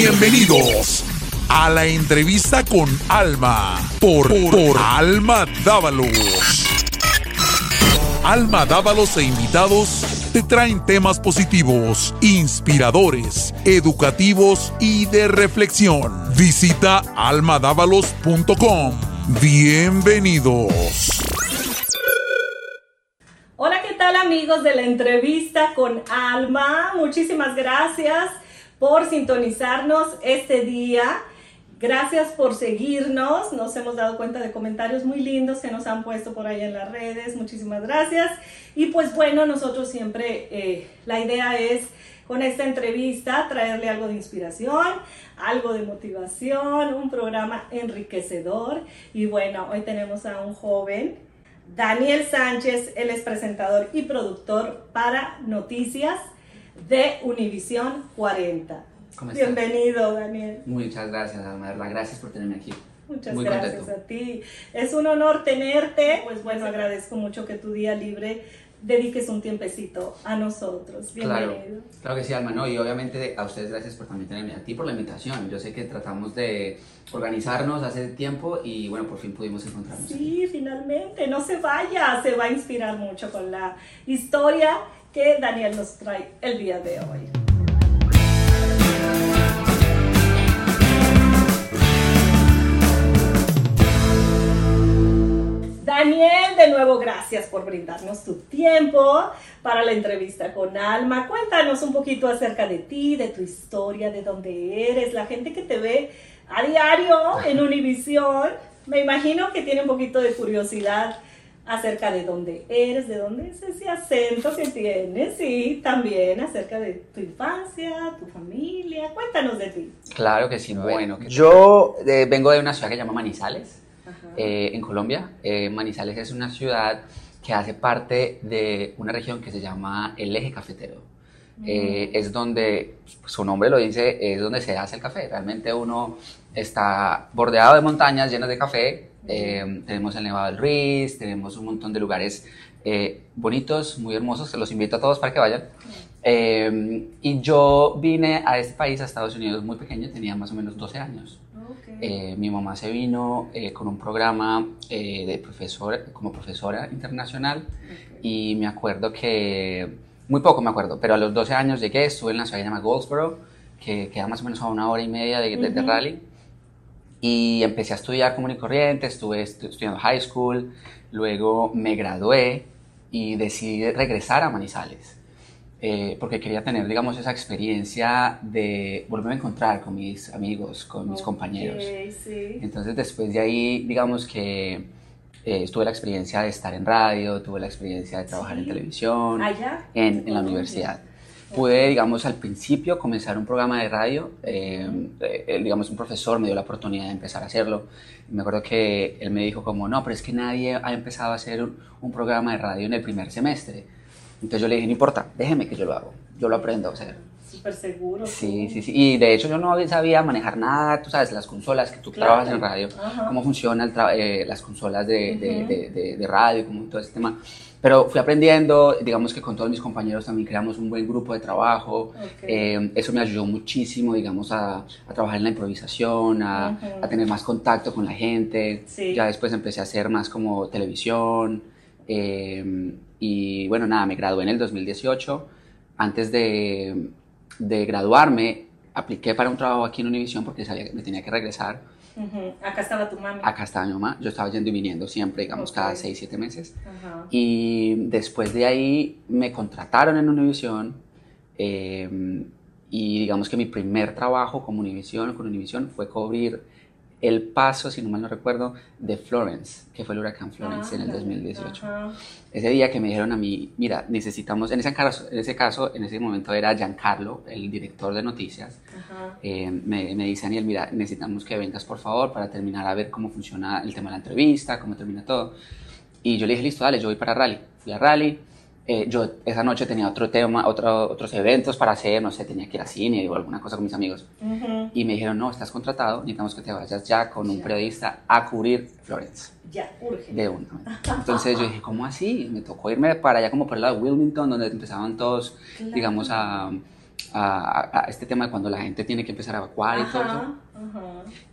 Bienvenidos a la entrevista con Alma por, por Alma Dávalos. Alma Dávalos e invitados te traen temas positivos, inspiradores, educativos y de reflexión. Visita almadávalos.com. Bienvenidos. Hola, ¿qué tal amigos de la entrevista con Alma? Muchísimas gracias por sintonizarnos este día. Gracias por seguirnos. Nos hemos dado cuenta de comentarios muy lindos que nos han puesto por ahí en las redes. Muchísimas gracias. Y pues bueno, nosotros siempre, eh, la idea es con esta entrevista traerle algo de inspiración, algo de motivación, un programa enriquecedor. Y bueno, hoy tenemos a un joven, Daniel Sánchez, él es presentador y productor para noticias de Univisión 40. Bienvenido, Daniel. Muchas gracias, Alma. Gracias por tenerme aquí. Muchas gracias a ti. Es un honor tenerte. Pues bueno, agradezco mucho que tu día libre dediques un tiempecito a nosotros. Bienvenido. Claro, claro que sí, Alma. No, y obviamente a ustedes gracias por también tenerme, a ti por la invitación. Yo sé que tratamos de organizarnos hace tiempo y bueno, por fin pudimos encontrarnos. Sí, finalmente. No se vaya, se va a inspirar mucho con la historia Daniel nos trae el día de hoy. Daniel, de nuevo gracias por brindarnos tu tiempo para la entrevista con Alma. Cuéntanos un poquito acerca de ti, de tu historia, de dónde eres, la gente que te ve a diario en Univisión. Me imagino que tiene un poquito de curiosidad acerca de dónde eres, de dónde es ese acento que tienes y también acerca de tu infancia, tu familia. Cuéntanos de ti. Claro que sí, bueno. Yo eh, vengo de una ciudad que se llama Manizales, eh, en Colombia. Eh, Manizales es una ciudad que hace parte de una región que se llama el eje cafetero. es donde, pues, su nombre lo dice, es donde se hace el café. Realmente uno está bordeado de montañas llenas de café eh, tenemos el Nevado del Ruiz, tenemos un montón de lugares eh, bonitos, muy hermosos, los invito a todos para que vayan. Eh, y yo vine a este país, a Estados Unidos, muy pequeño, tenía más o menos 12 años. mi mamá se vino con un programa de profesor, como profesora internacional y me acuerdo que, muy poco me acuerdo, pero a los 12 años llegué, estuve en la ciudad que se llama Goldsboro, que queda más o menos a una hora y media de, de, de Raleigh y empecé a estudiar común y corriente, estuve estudiando high school, luego me gradué y decidí regresar a Manizales. Eh, porque quería tener, digamos, esa experiencia de volverme a encontrar con mis amigos, con mis compañeros. Sí. Entonces, después de ahí, digamos que eh, tuve la experiencia de estar en radio, tuve la experiencia de trabajar en televisión, ¿Allá? En, en la universidad pude, digamos, al principio comenzar un programa de radio. Eh, eh, digamos, un profesor me dio la oportunidad de empezar a hacerlo. Me acuerdo que él me dijo como, no, pero es que nadie ha empezado a hacer un, programa de radio en el primer semestre. Entonces yo le dije, no importa, déjeme que yo lo hago, yo lo aprendo a hacer. Súper seguro. Sí, sí, sí. Y de hecho yo no sabía manejar nada, tú sabes, las consolas que tú trabajas en radio, cómo funcionan eh, las consolas de, de, de, de, radio, como todo ese tema. Pero fui aprendiendo, digamos que con todos mis compañeros también creamos un buen grupo de trabajo. Eh, eso me ayudó muchísimo, digamos, a, a trabajar en la improvisación, a, a, tener más contacto con la gente. Ya después empecé a hacer más como televisión. Eh, y bueno, nada, me gradué en el 2018. Antes de, de graduarme, apliqué para un trabajo aquí en Univision porque sabía que me tenía que regresar Acá estaba tu mami. Acá estaba mi mamá. Yo estaba yendo y viniendo siempre, digamos, cada 6, 7 meses. Y después de ahí me contrataron en Univision. Eh, y digamos que mi primer trabajo como Univision, con Univision fue cubrir el paso, si no mal no recuerdo, de Florence, que fue el huracán Florence en el 2018. Ese día que me dijeron a mí, mira, necesitamos, en ese caso, en ese, caso, en ese momento era Giancarlo, el director de noticias, eh, me, me dice Daniel, mira, necesitamos que vengas por favor para terminar a ver cómo funciona el tema de la entrevista, cómo termina todo. Y yo le dije, listo, dale, yo voy para Rally. Fui a Rally, eh, yo esa noche tenía otro tema, otro, otros eventos para hacer, no sé, tenía que ir al cine o alguna cosa con mis amigos. Y me dijeron, no, estás contratado, necesitamos que te vayas ya con un periodista a cubrir Florence. Ya, urge. De uno. Entonces yo dije, ¿cómo así? Me tocó irme para allá como por el lado de Wilmington, donde empezaban todos, digamos, a, a, este tema de cuando la gente tiene que empezar a evacuar y todo eso.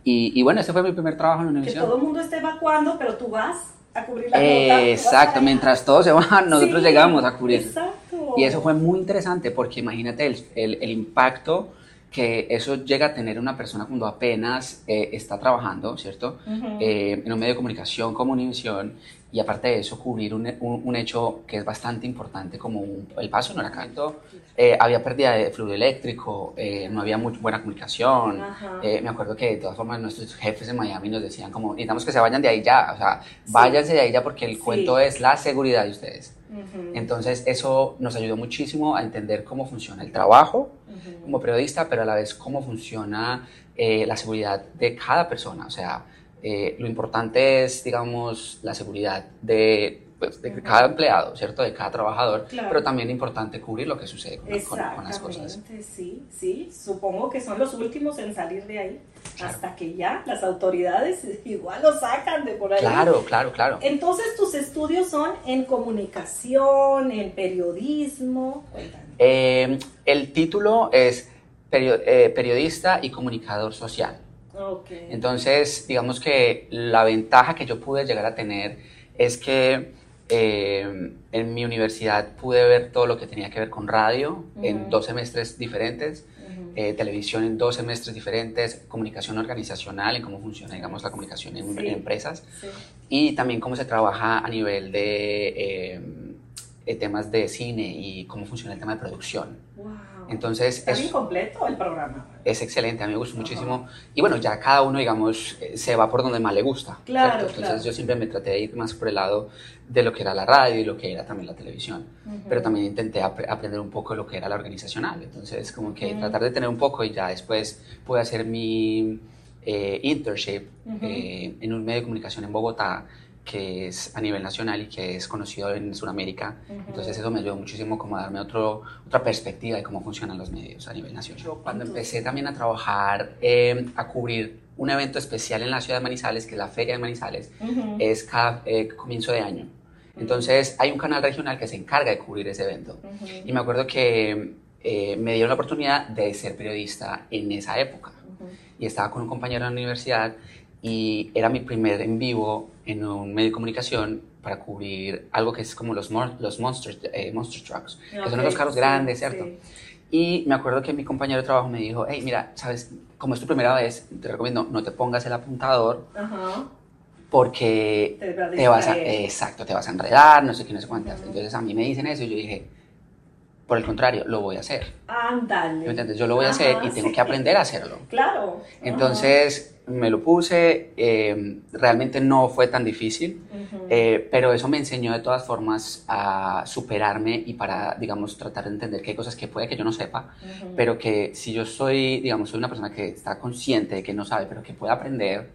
Y, y, bueno, ese fue mi primer trabajo en la universidad. Que todo el mundo esté evacuando, pero tú vas a cubrir la eh, Exacto, mientras todos se van, nosotros llegamos a cubrir. Exacto. Y eso fue muy interesante porque imagínate el, el, el impacto que eso llega a tener una persona cuando apenas eh, está trabajando, ¿cierto? Eh, en un medio de comunicación como Univisión y aparte de eso cubrir un, un, hecho que es bastante importante como el paso en huracán. Eh, había pérdida de fluido eléctrico, eh, no había muy buena comunicación. me acuerdo que de todas formas nuestros jefes en Miami nos decían como necesitamos que se vayan de ahí ya, o sea, váyanse de ahí ya porque el cuento es la seguridad de ustedes. Entonces eso nos ayudó muchísimo a entender cómo funciona el trabajo como periodista, pero a la vez cómo funciona eh, la seguridad de cada persona. O sea, eh, lo importante es, digamos, la seguridad de, pues, de cada empleado, ¿cierto? De cada trabajador, pero también es importante cubrir lo que sucede con, las cosas. Sí, sí, supongo que son los últimos en salir de ahí, hasta que ya las autoridades igual lo sacan de por ahí. Claro, claro, claro. Entonces, tus estudios son en comunicación, en periodismo. Eh, el título es eh, periodista y comunicador social. Entonces, digamos que la ventaja que yo pude llegar a tener es que eh, en mi universidad pude ver todo lo que tenía que ver con radio en dos semestres diferentes, eh, televisión en dos semestres diferentes, comunicación organizacional y cómo funciona, digamos, la comunicación en, empresas y también cómo se trabaja a nivel de eh, temas de cine y cómo funciona el tema de producción. Entonces, Está es completo el programa. Es excelente, a mí me gusta muchísimo. Y bueno, ya cada uno, digamos, eh, se va por donde más le gusta. Claro, Entonces yo siempre me traté de ir más por el lado de lo que era la radio y lo que era también la televisión. Pero también intenté aprender un poco lo que era la organizacional. Entonces, como que tratar de tener un poco y ya después pude hacer mi eh, internship eh, en un medio de comunicación en Bogotá que es a nivel nacional y que es conocido en Sudamérica. Entonces eso me ayudó muchísimo como a darme otro, otra perspectiva de cómo funcionan los medios a nivel nacional. Yo cuando empecé también a trabajar, em, a cubrir un evento especial en la ciudad de Manizales, que es la Feria de Manizales, es cada eh, comienzo de año. Entonces hay un canal regional que se encarga de cubrir ese evento. Y me acuerdo que eh, me dieron la oportunidad de ser periodista en esa época. Y estaba con un compañero de la universidad y era mi primer en vivo en un medio de comunicación para cubrir algo que es como los, los monster, eh, monster trucks, que son los carros grandes, ¿cierto? Y me acuerdo que mi compañero de trabajo me dijo, hey, mira, sabes, como es tu primera vez, te recomiendo no te pongas el apuntador porque te, vas a, exacto, te vas a enredar, no sé qué, no sé cuántas. Entonces a mí me dicen eso y yo dije, por el contrario, lo voy a hacer. Ándale. entiendes? Yo lo voy a hacer y tengo que aprender a hacerlo. Claro. Entonces me lo puse, eh, realmente no fue tan difícil, eh, pero eso me enseñó de todas formas a superarme y para, digamos, tratar de entender que hay cosas que puede que yo no sepa, pero que si yo soy, digamos, soy una persona que está consciente de que no sabe, pero que puede aprender,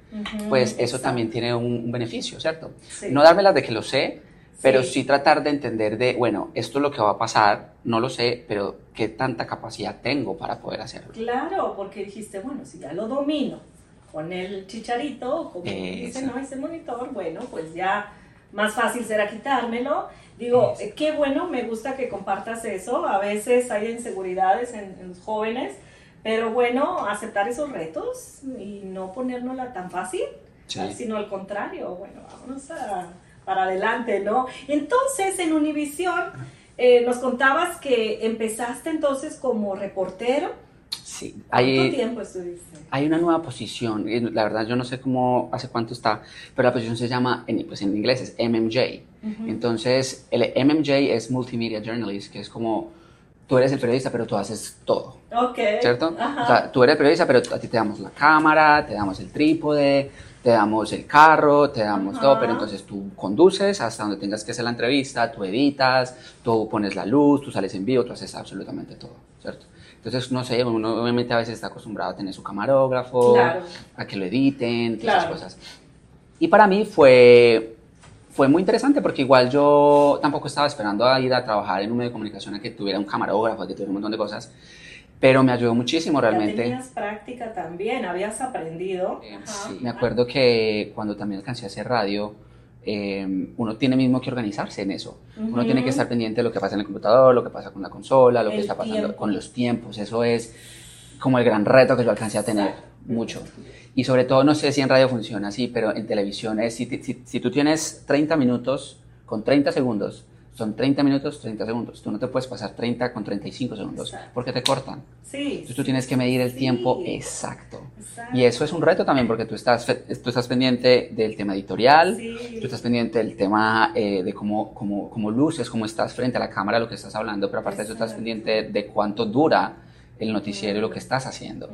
pues eso también tiene un, beneficio, ¿cierto? No darme las de que lo sé, pero sí. tratar de entender de, bueno, esto es lo que va a pasar, no lo sé, pero qué tanta capacidad tengo para poder hacerlo. Claro, porque dijiste, bueno, si ya lo domino con el chicharito, como dice, ¿no? Ese monitor, bueno, pues ya más fácil será quitármelo. Digo, qué bueno, me gusta que compartas eso. A veces hay inseguridades en, los jóvenes, pero bueno, aceptar esos retos y no ponérnosla tan fácil, sino al contrario, bueno, vámonos a para adelante, ¿no? Entonces, en Univisión, eh, nos contabas que empezaste entonces como reportero. Sí, hay, ¿Cuánto tiempo estuviste? Hay una nueva posición, la verdad yo no sé cómo, hace cuánto está, pero la posición se llama, en, pues en inglés es MMJ. Entonces, el MMJ es Multimedia Journalist, que es como, tú eres el periodista, pero tú haces todo. Ok. ¿Cierto? O sea, tú eres periodista, pero a ti te damos la cámara, te damos el trípode, te damos el carro, te damos todo, pero entonces tú conduces hasta donde tengas que hacer la entrevista, tú editas, tú pones la luz, tú sales en vivo, tú haces absolutamente todo, ¿cierto? Entonces, no sé, uno obviamente a veces está acostumbrado a tener su camarógrafo, a que lo editen, todas esas cosas. Y para mí fue, fue muy interesante porque igual yo tampoco estaba esperando a ir a trabajar en un medio de comunicación a que tuviera un camarógrafo, a que tuviera un montón de cosas pero me ayudó muchísimo realmente. Ya tenías práctica también, habías aprendido. Sí, me acuerdo que cuando también alcancé a hacer radio, eh, uno tiene mismo que organizarse en eso. Uno tiene que estar pendiente de lo que pasa en el computador, lo que pasa con la consola, lo que está pasando con los tiempos. Eso es como el gran reto que yo alcancé a tener, mucho. Y sobre todo, no sé si en radio funciona así, pero en televisión es, si, si, si tú tienes 30 minutos con 30 segundos, son 30 minutos, 30 segundos. Tú no te puedes pasar 30 con 35 segundos porque te cortan. Sí. Entonces tú tienes que medir el tiempo exacto. Y eso es un reto también porque tú estás, tú estás pendiente del tema editorial, tú estás pendiente del tema eh, de cómo, cómo, cómo, luces, cómo estás frente a la cámara, lo que estás hablando, pero aparte de eso estás pendiente de cuánto dura el noticiero y lo que estás haciendo.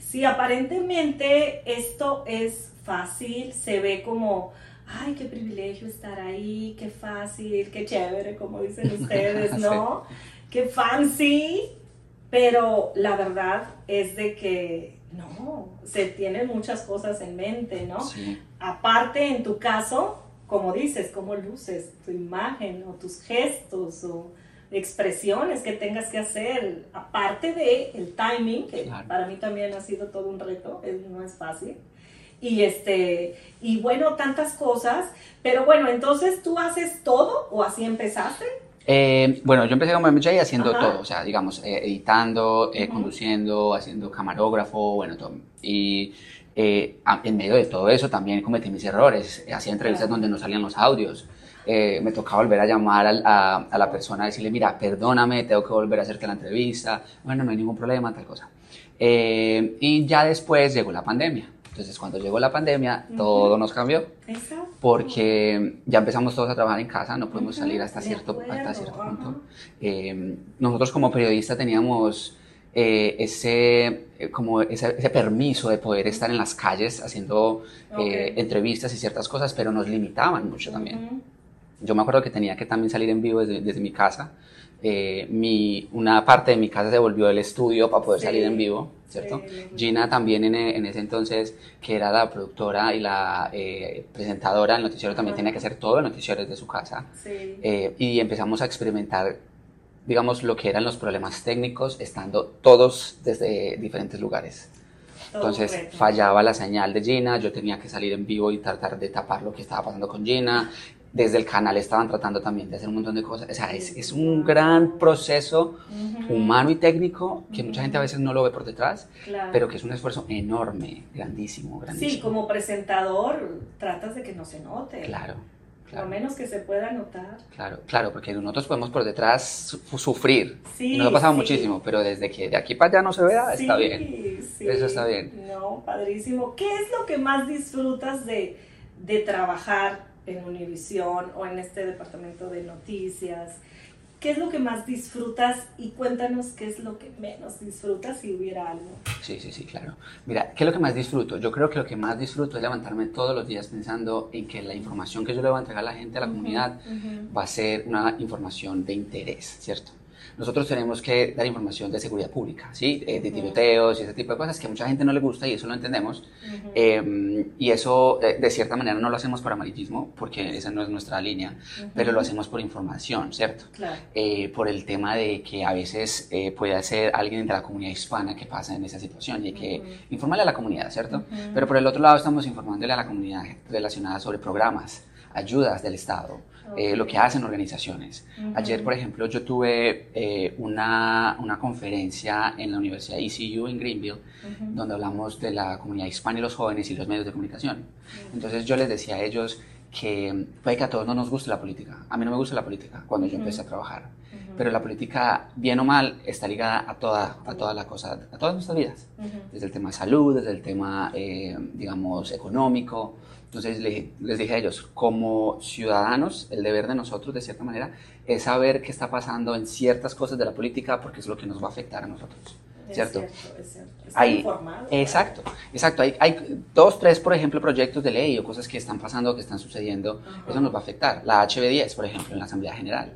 Sí, aparentemente esto es fácil, se ve como ay, qué privilegio estar ahí, qué fácil, qué chévere, como dicen ustedes, ¿no? Qué fancy, pero la verdad es de que no, se tienen muchas cosas en mente, ¿no? Aparte, en tu caso, como dices, cómo luces tu imagen o tus gestos o expresiones que tengas que hacer, aparte de el timing, que para mí también ha sido todo un reto, no es fácil y este y bueno tantas cosas pero bueno entonces tú haces todo o así empezaste eh, bueno, yo empecé como MJ haciendo todo, o sea, digamos, eh, editando, eh, conduciendo, haciendo camarógrafo, bueno, todo. Y en medio de todo eso también cometí mis errores, hacía entrevistas donde no salían los audios. me tocaba volver a llamar a, a, la persona, decirle, mira, perdóname, tengo que volver a hacerte la entrevista, bueno, no hay ningún problema, tal cosa. y ya después llegó la pandemia. Entonces, cuando llegó la pandemia, todo nos cambió. Exacto. Porque ya empezamos todos a trabajar en casa, no podemos salir hasta cierto, hasta cierto punto. Eh, nosotros como periodistas teníamos eh, ese, eh, como ese, permiso de poder estar en las calles haciendo entrevistas y ciertas cosas, pero nos limitaban mucho también. Yo me acuerdo que tenía que también salir en vivo desde, desde mi casa. mi, una parte de mi casa se volvió el estudio para poder salir en vivo. ¿Cierto? Gina también en, en, ese entonces, que era la productora y la eh, presentadora del noticiero, también tenía que hacer todo el noticiero desde su casa. Eh, y empezamos a experimentar, digamos, lo que eran los problemas técnicos, estando todos desde diferentes lugares. Entonces fallaba la señal de Gina, yo tenía que salir en vivo y tratar de tapar lo que estaba pasando con Gina desde el canal estaban tratando también de hacer un montón de cosas. O sea, es, es un gran proceso humano y técnico que mucha gente a veces no lo ve por detrás, pero que es un esfuerzo enorme, grandísimo, grandísimo. Sí, como presentador tratas de que no se note. Claro. Claro. Lo menos que se pueda notar. Claro, claro, porque nosotros podemos por detrás sufrir. Sí, nos ha pasado muchísimo, pero desde que de aquí para allá no se vea, está bien. Sí. Eso está bien. No, padrísimo. ¿Qué es lo que más disfrutas de, de trabajar en Univisión o en este departamento de noticias? ¿Qué es lo que más disfrutas? Y cuéntanos qué es lo que menos disfrutas si hubiera algo. Sí, sí, sí, claro. Mira, ¿qué es lo que más disfruto? Yo creo que lo que más disfruto es levantarme todos los días pensando en que la información que yo le voy a entregar a la gente, a la comunidad, va a ser una información de interés, ¿cierto? Nosotros tenemos que dar información de seguridad pública, ¿sí? Eh, de tiroteos y ese tipo de cosas que a mucha gente no le gusta y eso lo entendemos. Em, y eso, eh, de cierta manera, no lo hacemos por amarillismo, porque esa no es nuestra línea, pero lo hacemos por información, ¿cierto? Claro. Eh, por el tema de que a veces puede ser alguien de la comunidad hispana que pasa en esa situación y que informarle a la comunidad, ¿cierto? Pero por el otro lado estamos informándole a la comunidad relacionada sobre programas ayudas del Estado, eh, lo que hacen organizaciones. Ayer, por ejemplo, yo tuve eh, una, una, conferencia en la Universidad ECU en Greenville, donde hablamos de la comunidad hispana y los jóvenes y los medios de comunicación. Entonces yo les decía a ellos que puede que a todos no nos guste la política. A mí no me gusta la política cuando yo empecé a trabajar. Pero la política, bien o mal, está ligada a toda, a toda la cosa, a todas nuestras vidas. Desde el tema de salud, desde el tema, eh, digamos, económico, entonces les dije a ellos, como ciudadanos, el deber de nosotros, de cierta manera, es saber qué está pasando en ciertas cosas de la política porque es lo que nos va a afectar a nosotros. ¿Cierto? Es cierto, es cierto. Hay, exacto, exacto. Hay, hay, dos, tres, por ejemplo, proyectos de ley o cosas que están pasando, que están sucediendo. Eso nos va a afectar. La HB10, por ejemplo, en la Asamblea General.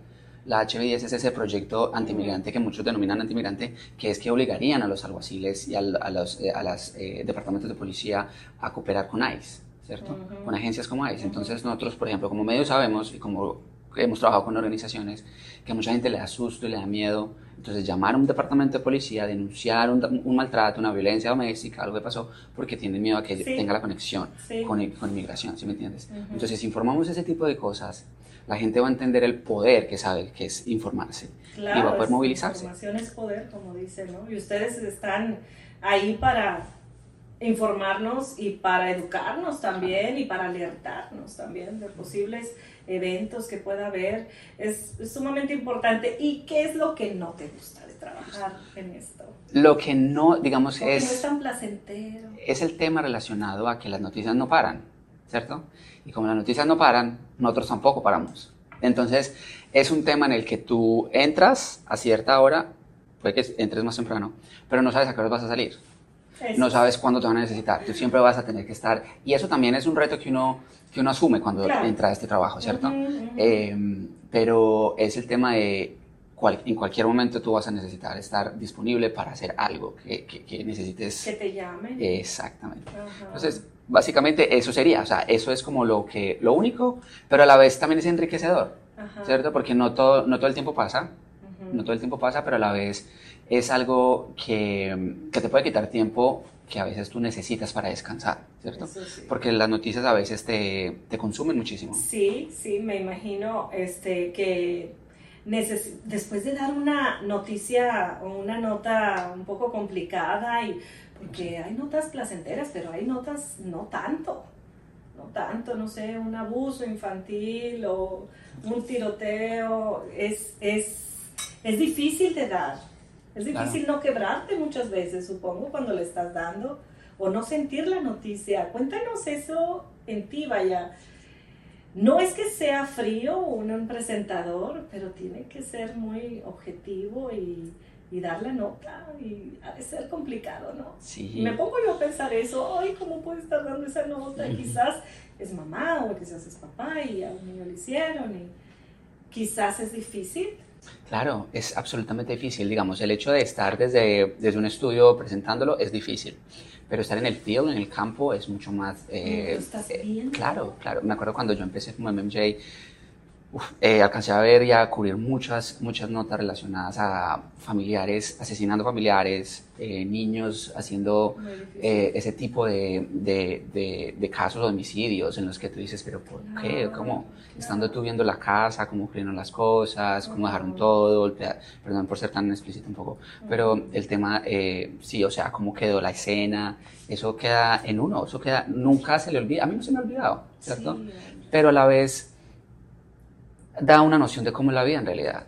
La HB10 es ese proyecto antimigrante que muchos denominan antimigrante, que es que obligarían a los alguaciles y a, los a las, eh, departamentos de policía a cooperar con ICE. ¿Cierto? Con agencias como ICE. Entonces nosotros, por ejemplo, como medio sabemos y como hemos trabajado con organizaciones que a mucha gente le da susto y le da miedo. Entonces llamar a un departamento de policía, denunciar un, un maltrato, una violencia doméstica, algo que pasó, porque tienen miedo a que tenga la conexión con, con, inmigración, ¿sí me entiendes? Entonces, si informamos ese tipo de cosas, la gente va a entender el poder que sabe que es informarse y va a poder movilizarse. Información es poder, como dice, ¿no? Y ustedes están ahí para informarnos y para educarnos también y para alertarnos también de posibles eventos que pueda haber. Es, sumamente importante. ¿Y qué es lo que no te gusta de trabajar en esto? Lo que no, digamos, es... No es tan placentero. Es el tema relacionado a que las noticias no paran, ¿cierto? Y como las noticias no paran, nosotros tampoco paramos. Entonces, es un tema en el que tú entras a cierta hora, puede que entres más temprano, pero no sabes a qué hora vas a salir no sabes cuándo te van a necesitar. Tú siempre vas a tener que estar. Y eso también es un reto que uno, que uno asume cuando entra a este trabajo, ¿cierto? Em, pero es el tema de en cualquier momento tú vas a necesitar estar disponible para hacer algo que, que, necesites. Que te llamen. Exactamente. Entonces, básicamente eso sería, o sea, eso es como lo, que, lo único, pero a la vez también es enriquecedor, ¿cierto? Porque no todo, no todo el tiempo pasa, no todo el tiempo pasa, pero a la vez es algo que, que, te puede quitar tiempo que a veces tú necesitas para descansar, ¿cierto? Porque las noticias a veces te, te, consumen muchísimo. Sí, sí, me imagino este, que después de dar una noticia o una nota un poco complicada, y, porque hay notas placenteras, pero hay notas no tanto, no tanto, no sé, un abuso infantil o un tiroteo, es, es, es difícil de dar es difícil no quebrarte muchas veces, supongo, cuando le estás dando o no sentir la noticia. Cuéntanos eso en ti, vaya. No es que sea frío un presentador, pero tiene que ser muy objetivo y, dar la nota. Y ha de ser complicado, ¿no? Sí. me pongo yo a pensar eso, ay, ¿cómo puede estar dando esa nota? Quizás es mamá o quizás es papá y a un niño le hicieron y quizás es difícil Claro, es absolutamente difícil. Digamos, el hecho de estar desde, desde un estudio presentándolo es difícil, pero estar en el field, en el campo, es mucho más... Eh, estás eh, claro, claro. Me acuerdo cuando yo empecé como MMJ, eh, alcancé a ver y a cubrir muchas, muchas notas relacionadas a familiares, asesinando familiares, eh, niños haciendo eh, ese tipo de, de, de, casos de homicidios en los que tú dices, pero ¿por qué? ¿Cómo? Estando tú viendo la casa, cómo ocurrieron las cosas, cómo dejaron todo, perdón por ser tan explícito un poco, pero el tema, sí, o sea, cómo quedó la escena, eso queda en uno, eso queda, nunca se le olvida, a mí no se me ha olvidado, ¿cierto? Pero a la vez da una noción de cómo es la vida en realidad.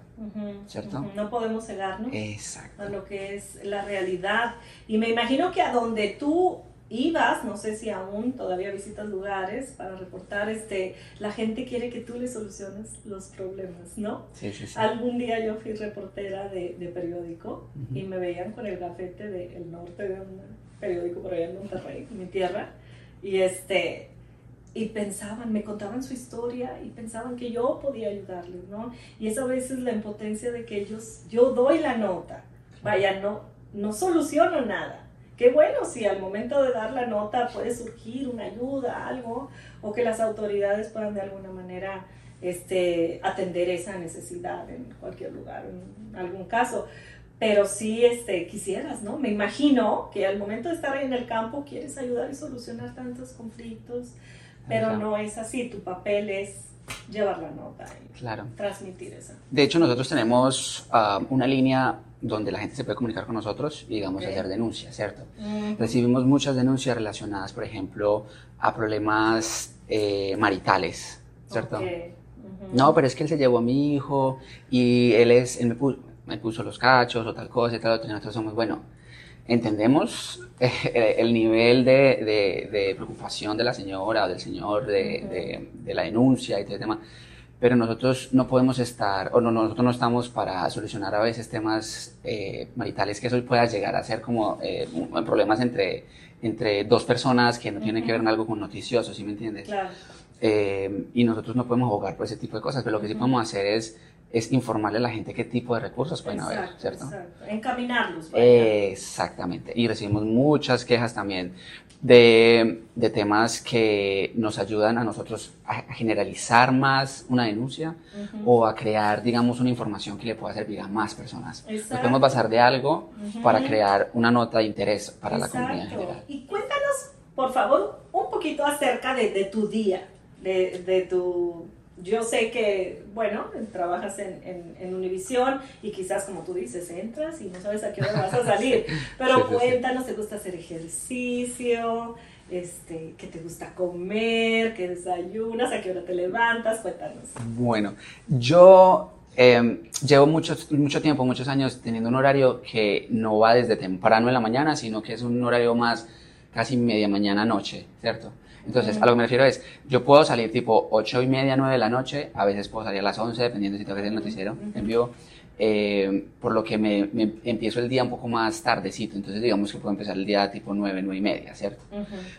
¿Cierto? No podemos cegarnos Exacto. a lo que es la realidad. Y me imagino que a donde tú ibas, no sé si aún todavía visitas lugares para reportar, este, la gente quiere que tú le soluciones los problemas, ¿no? Sí, sí, sí. Algún día yo fui reportera de, de periódico y me veían con el gafete del norte de un periódico por allá en Monterrey, mi tierra, y este, y pensaban, me contaban su historia y pensaban que yo podía ayudarles, ¿no? Y eso a veces la impotencia de que ellos, yo doy la nota, vaya, no, no soluciono nada. Qué bueno si al momento de dar la nota puede surgir una ayuda, algo, o que las autoridades puedan de alguna manera este, atender esa necesidad en cualquier lugar, en algún caso. Pero sí este, quisieras, ¿no? Me imagino que al momento de estar ahí en el campo quieres ayudar y solucionar tantos conflictos, pero no es así, tu papel es llevar la nota y claro. transmitir eso. De hecho, nosotros tenemos ah, una línea donde la gente se puede comunicar con nosotros y, digamos, hacer denuncias, ¿cierto? Recibimos muchas denuncias relacionadas, por ejemplo, a problemas eh, maritales, ¿cierto? No, pero es que él se llevó a mi hijo y él, es, él me, puso, me puso los cachos o tal cosa y tal, y nosotros somos, bueno, entendemos el nivel de, de, preocupación de la señora o del señor de, de la denuncia y todo el tema, pero nosotros no podemos estar, o no, nosotros no estamos para solucionar a veces temas eh, maritales que eso pueda llegar a ser como eh, problemas entre, entre dos personas que no tienen que ver algo con noticioso, ¿sí me entiendes? Claro. y nosotros no podemos abogar por ese tipo de cosas, pero lo que sí podemos hacer es es informarle a la gente qué tipo de recursos pueden haber, ¿cierto? Exacto. Encaminarlos. exactamente. Y recibimos muchas quejas también de, de, temas que nos ayudan a nosotros a, generalizar más una denuncia o a crear, digamos, una información que le pueda servir a más personas. Nos podemos basar de algo para crear una nota de interés para la comunidad en general. Y cuéntanos, por favor, un poquito acerca de, de tu día, de, de tu yo sé que, bueno, trabajas en, en, en Univisión y quizás, como tú dices, entras y no sabes a qué hora vas a salir. Pero cuéntanos, ¿te gusta hacer ejercicio? Este, ¿Qué te gusta comer? ¿Qué desayunas? ¿A qué hora te levantas? Cuéntanos. Bueno, yo em, llevo mucho, mucho tiempo, muchos años teniendo un horario que no va desde temprano en la mañana, sino que es un horario más casi media mañana noche, ¿cierto? Entonces, a lo que me refiero es, yo puedo salir tipo 8 y media, 9 de la noche, a veces puedo salir a las 11, dependiendo si tengo que hacer el noticiero en vivo, eh, por lo que me, empiezo el día un poco más tardecito, entonces digamos que puedo empezar el día tipo 9, 9 y media, ¿cierto?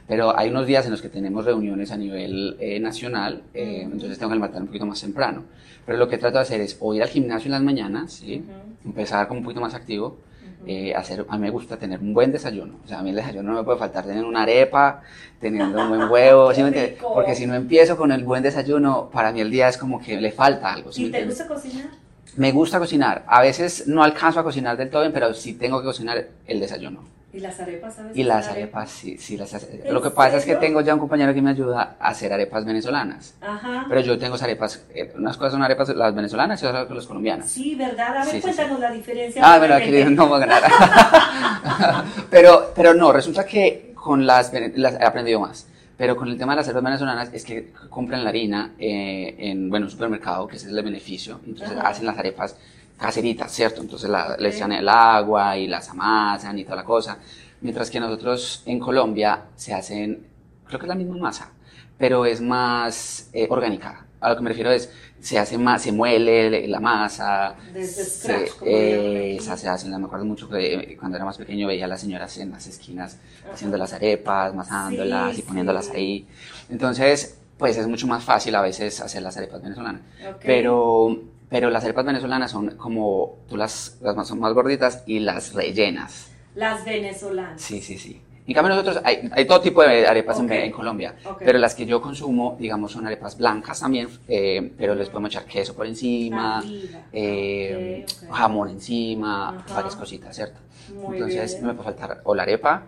Pero hay unos días en los que tenemos reuniones a nivel eh, nacional, eh, entonces tengo que levantar un poquito más temprano. Pero lo que trato de hacer es o ir al gimnasio en las mañanas, ¿sí? empezar como un poquito más activo, eh, hacer, a mí me gusta tener un buen desayuno. O sea, a mí el desayuno no me puede faltar tener una arepa, teniendo un buen huevo, ¿sí me Porque si no empiezo con el buen desayuno, para mí el día es como que le falta algo. ¿Y te gusta cocinar? Me gusta cocinar. A veces no alcanzo a cocinar del todo bien, pero sí tengo que cocinar el desayuno. ¿Y las arepas, sabes? Y las arepas, sí, sí. Las, lo que pasa es que tengo ya un compañero que me ayuda a hacer arepas venezolanas. Ajá. Pero yo tengo arepas, eh, unas cosas son arepas las venezolanas y otras las colombianas. Sí, ¿verdad? A ver, cuéntanos la diferencia. Ah, verdad, que no voy a ganar. pero, pero no, resulta que con las, las he aprendido más. Pero con el tema de las arepas venezolanas es que compran la harina eh, en bueno, un supermercado, que ese es el beneficio. Entonces hacen las arepas caseritas, ¿cierto? Entonces la, le echan el agua y las amasan y toda la cosa. Mientras que nosotros en Colombia se hacen, creo que es la misma masa, pero es más eh, orgánica. A lo que me refiero es, se hace más, se muele la masa. Desde se, eh, se hace, me acuerdo mucho que eh, cuando era más pequeño veía a las señoras en las esquinas haciendo las arepas, masándolas y poniéndolas ahí. Entonces, pues es mucho más fácil a veces hacer las arepas venezolanas. Pero pero las arepas venezolanas son como, tú las, las son más gorditas y las rellenas. Las venezolanas. Sí, sí, sí. En cambio nosotros, hay, hay todo tipo de arepas en, Colombia, pero las que yo consumo, digamos, son arepas blancas también, eh, pero les podemos echar queso por encima, eh, jamón encima, varias cositas, ¿cierto? Entonces no me puede faltar o la arepa,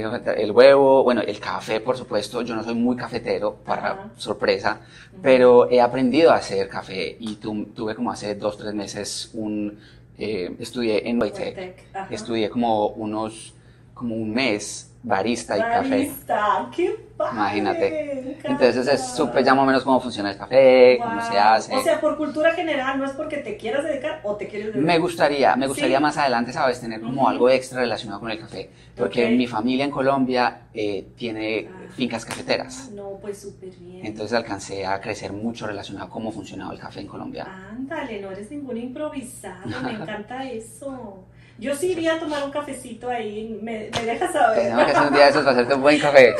el huevo, bueno, el café, por supuesto. Yo no soy muy cafetero, para sorpresa, pero he aprendido a hacer café y tuve como hace dos, tres meses un... Eh, estudié en Waytech, estudié como unos, como un mes barista y barista, café. qué padre. Imagínate. Entonces es súper ya más o menos cómo funciona el café, cómo se hace. O sea, por cultura general, no es porque te quieras dedicar o te quieres dedicar. Me gustaría, me gustaría más adelante, sabes, tener como algo extra relacionado con el café. Porque mi familia en Colombia eh, tiene ah. fincas cafeteras. No, pues súper bien. Entonces alcancé a crecer mucho relacionado a cómo funcionaba el café en Colombia. Ándale, no eres ningún improvisado, me encanta eso. Yo sí iría a tomar un cafecito ahí, me, me dejas saber. Tenemos que hacer un día de esos para hacerte un buen café.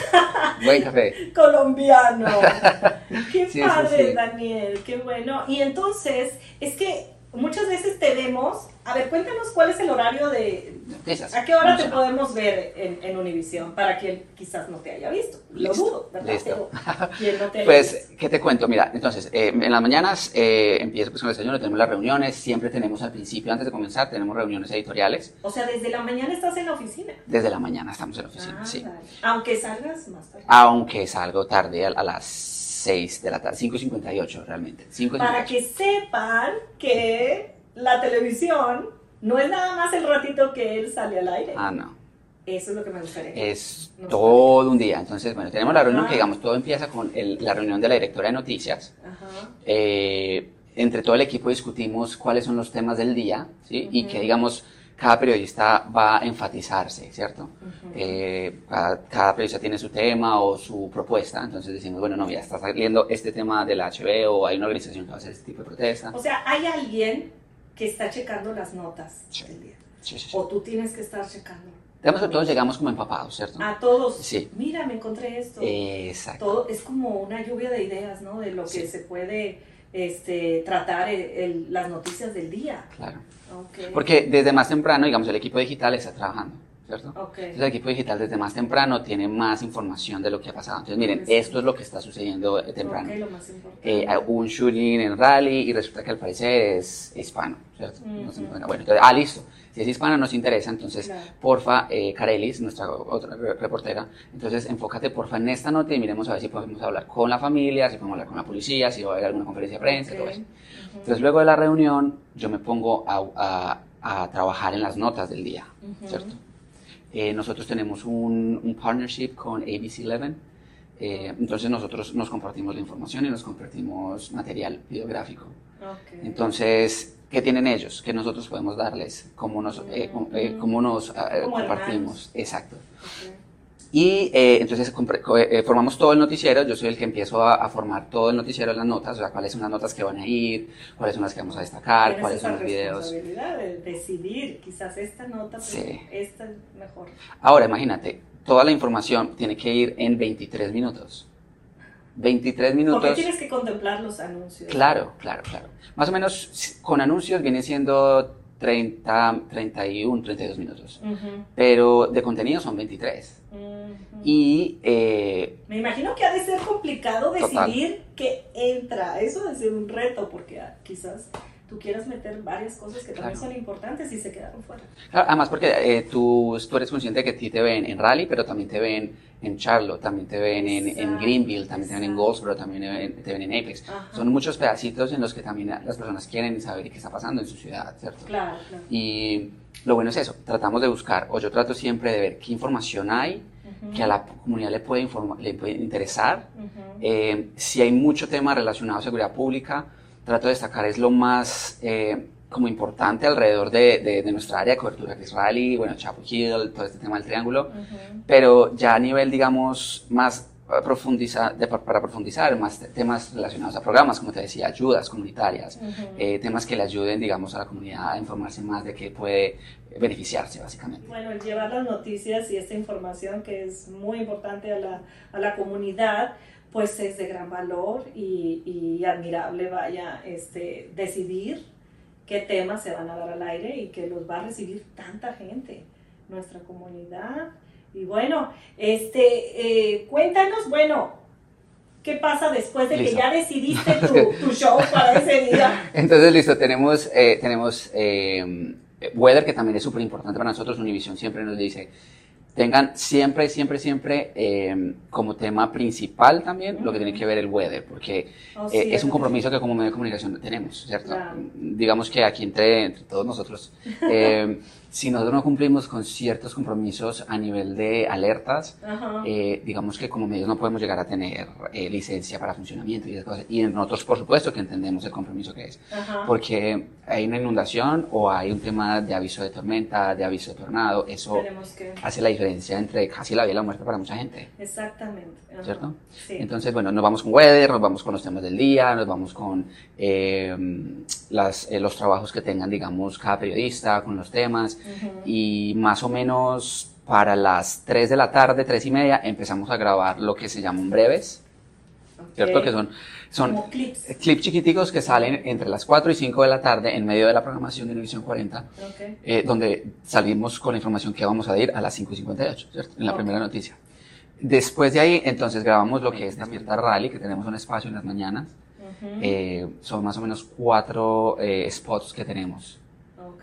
buen café. Colombiano. Qué padre, Daniel, qué bueno. Y entonces, es que muchas veces te vemos a ver, cuéntanos cuál es el horario de... ¿A qué hora te podemos ver en, en Univisión para quien quizás no te haya visto? Lo dudo, ¿verdad? Listo. no te pues, ¿qué te cuento? Mira, entonces, eh, en las mañanas eh, empiezo pues, con el desayuno, tenemos las reuniones, siempre tenemos al principio, antes de comenzar, tenemos reuniones editoriales. O sea, ¿desde la mañana estás en la oficina? Desde la mañana estamos en la oficina, ah, sí. Aunque salgas más tarde. Aunque salgo tarde a, las 6 de la tarde, 5 y 58 realmente. 5 Para que sepan que la televisión no es nada más el ratito que él sale al aire. Ah, no. Eso es lo que me gustaría. Es todo un día. Entonces, bueno, tenemos la reunión que, digamos, todo empieza con la reunión de la directora de noticias. Ajá. Eh, entre todo el equipo discutimos cuáles son los temas del día, ¿sí? Y que, digamos, cada periodista va a enfatizarse, ¿cierto? Eh, cada, periodista tiene su tema o su propuesta, entonces decimos, bueno, no, ya está saliendo este tema de la HB o hay una organización que va a hacer este tipo de protesta. O sea, hay alguien que está checando las notas del día. o tú tienes que estar checando. Digamos que todos llegamos como empapados, ¿cierto? A todos. Sí. Mira, me encontré esto. Exacto. Todo, es como una lluvia de ideas, ¿no? De lo que se puede este, tratar las noticias del día. Claro. Porque desde más temprano, digamos, el equipo digital está trabajando. ¿cierto? Entonces el equipo digital desde más temprano tiene más información de lo que ha pasado. Entonces miren, esto es lo que está sucediendo eh, temprano. Okay, lo más importante. Eh, un shooting en rally y resulta que al parecer es hispano, ¿cierto? bueno, entonces, ah, listo. Si es hispano nos interesa, entonces porfa, eh, Carelis, nuestra otra reportera, entonces enfócate porfa en esta nota y miremos a ver si podemos hablar con la familia, si podemos hablar con la policía, si va a haber alguna conferencia de prensa, todo eso. Entonces luego de la reunión yo me pongo a, a, trabajar en las notas del día, ¿cierto? Eh, nosotros tenemos un, un, partnership con ABC 11. Eh, entonces nosotros nos compartimos la información y nos compartimos material videográfico. Entonces, ¿qué tienen ellos? ¿Qué nosotros podemos darles? ¿Cómo nos, eh, cómo nos compartimos? Exacto. Y eh, entonces eh, formamos todo el noticiero, yo soy el que empiezo a, formar todo el noticiero las notas, o sea, cuáles son las notas que van a ir, cuáles son las que vamos a destacar, cuáles son los videos. de decidir, quizás esta nota, sí. esta es mejor. Ahora, imagínate, toda la información tiene que ir en 23 minutos. 23 minutos. Porque tienes que contemplar los anuncios. Claro, claro, claro. Más o menos con anuncios viene siendo 30, 31, 32 minutos. Pero de contenido son 23. Y... Eh, Me imagino que ha de ser complicado decidir qué entra. Eso debe ser un reto porque ah, quizás tú quieras meter varias cosas que también son importantes y se quedaron fuera. además porque eh, tú, tú, eres consciente de que a ti te ven en Rally, pero también te ven en Charlotte, también te ven en, Greenville, también te ven en Goldsboro, también te ven en Apex. Son muchos pedacitos en los que también las personas quieren saber qué está pasando en su ciudad, ¿cierto? Claro, claro. Y lo bueno es eso, tratamos de buscar, o yo trato siempre de ver qué información hay, que a la comunidad le puede, le puede interesar. Eh, si hay mucho tema relacionado a seguridad pública, trato de destacar es lo más eh, como importante alrededor de, de, nuestra área de cobertura, que es Rally, bueno, Chapel Hill, todo este tema del triángulo, pero ya a nivel, digamos, más profundizar, para profundizar más temas relacionados a programas, como te decía, ayudas comunitarias, eh, temas que le ayuden, digamos, a la comunidad a informarse más de qué puede beneficiarse, básicamente. Bueno, llevar las noticias y esta información que es muy importante a la, a la comunidad, pues es de gran valor y, y, admirable, vaya, este, decidir qué temas se van a dar al aire y que los va a recibir tanta gente, nuestra comunidad, y bueno, este, eh, cuéntanos, bueno, ¿qué pasa después de que ya decidiste tu, show para ese día? Entonces, listo, tenemos, eh, tenemos eh, Weather, que también es súper importante para nosotros. Univision siempre nos dice, tengan siempre, siempre, siempre como tema principal también lo que tiene que ver el weather, porque oh, es un compromiso que como medio de comunicación tenemos, ¿cierto? Digamos que aquí entre, entre todos nosotros si nosotros no cumplimos con ciertos compromisos a nivel de alertas, eh, digamos que como medios no podemos llegar a tener eh, licencia para funcionamiento y esas cosas. Y nosotros, por supuesto, que entendemos el compromiso que es. Porque hay una inundación o hay un tema de aviso de tormenta, de aviso de tornado, eso hace la diferencia entre casi la vida y la muerte para mucha gente. Exactamente. ¿Cierto? Entonces, bueno, nos vamos con weather, nos vamos con los temas del día, nos vamos con eh, las, los trabajos que tengan, digamos, cada periodista, con los temas y más o menos para las 3 de la tarde, 3 y media, empezamos a grabar lo que se llaman breves, ¿cierto? Que son, son clips. clips. chiquiticos que salen entre las 4 y 5 de la tarde en medio de la programación de Univisión 40, eh, donde salimos con la información que vamos a ir a las 5 y 58, ¿cierto? En la primera noticia. Después de ahí, entonces grabamos lo que es Despierta Rally, que tenemos un espacio en las mañanas. Eh, son más o menos cuatro eh, spots que tenemos.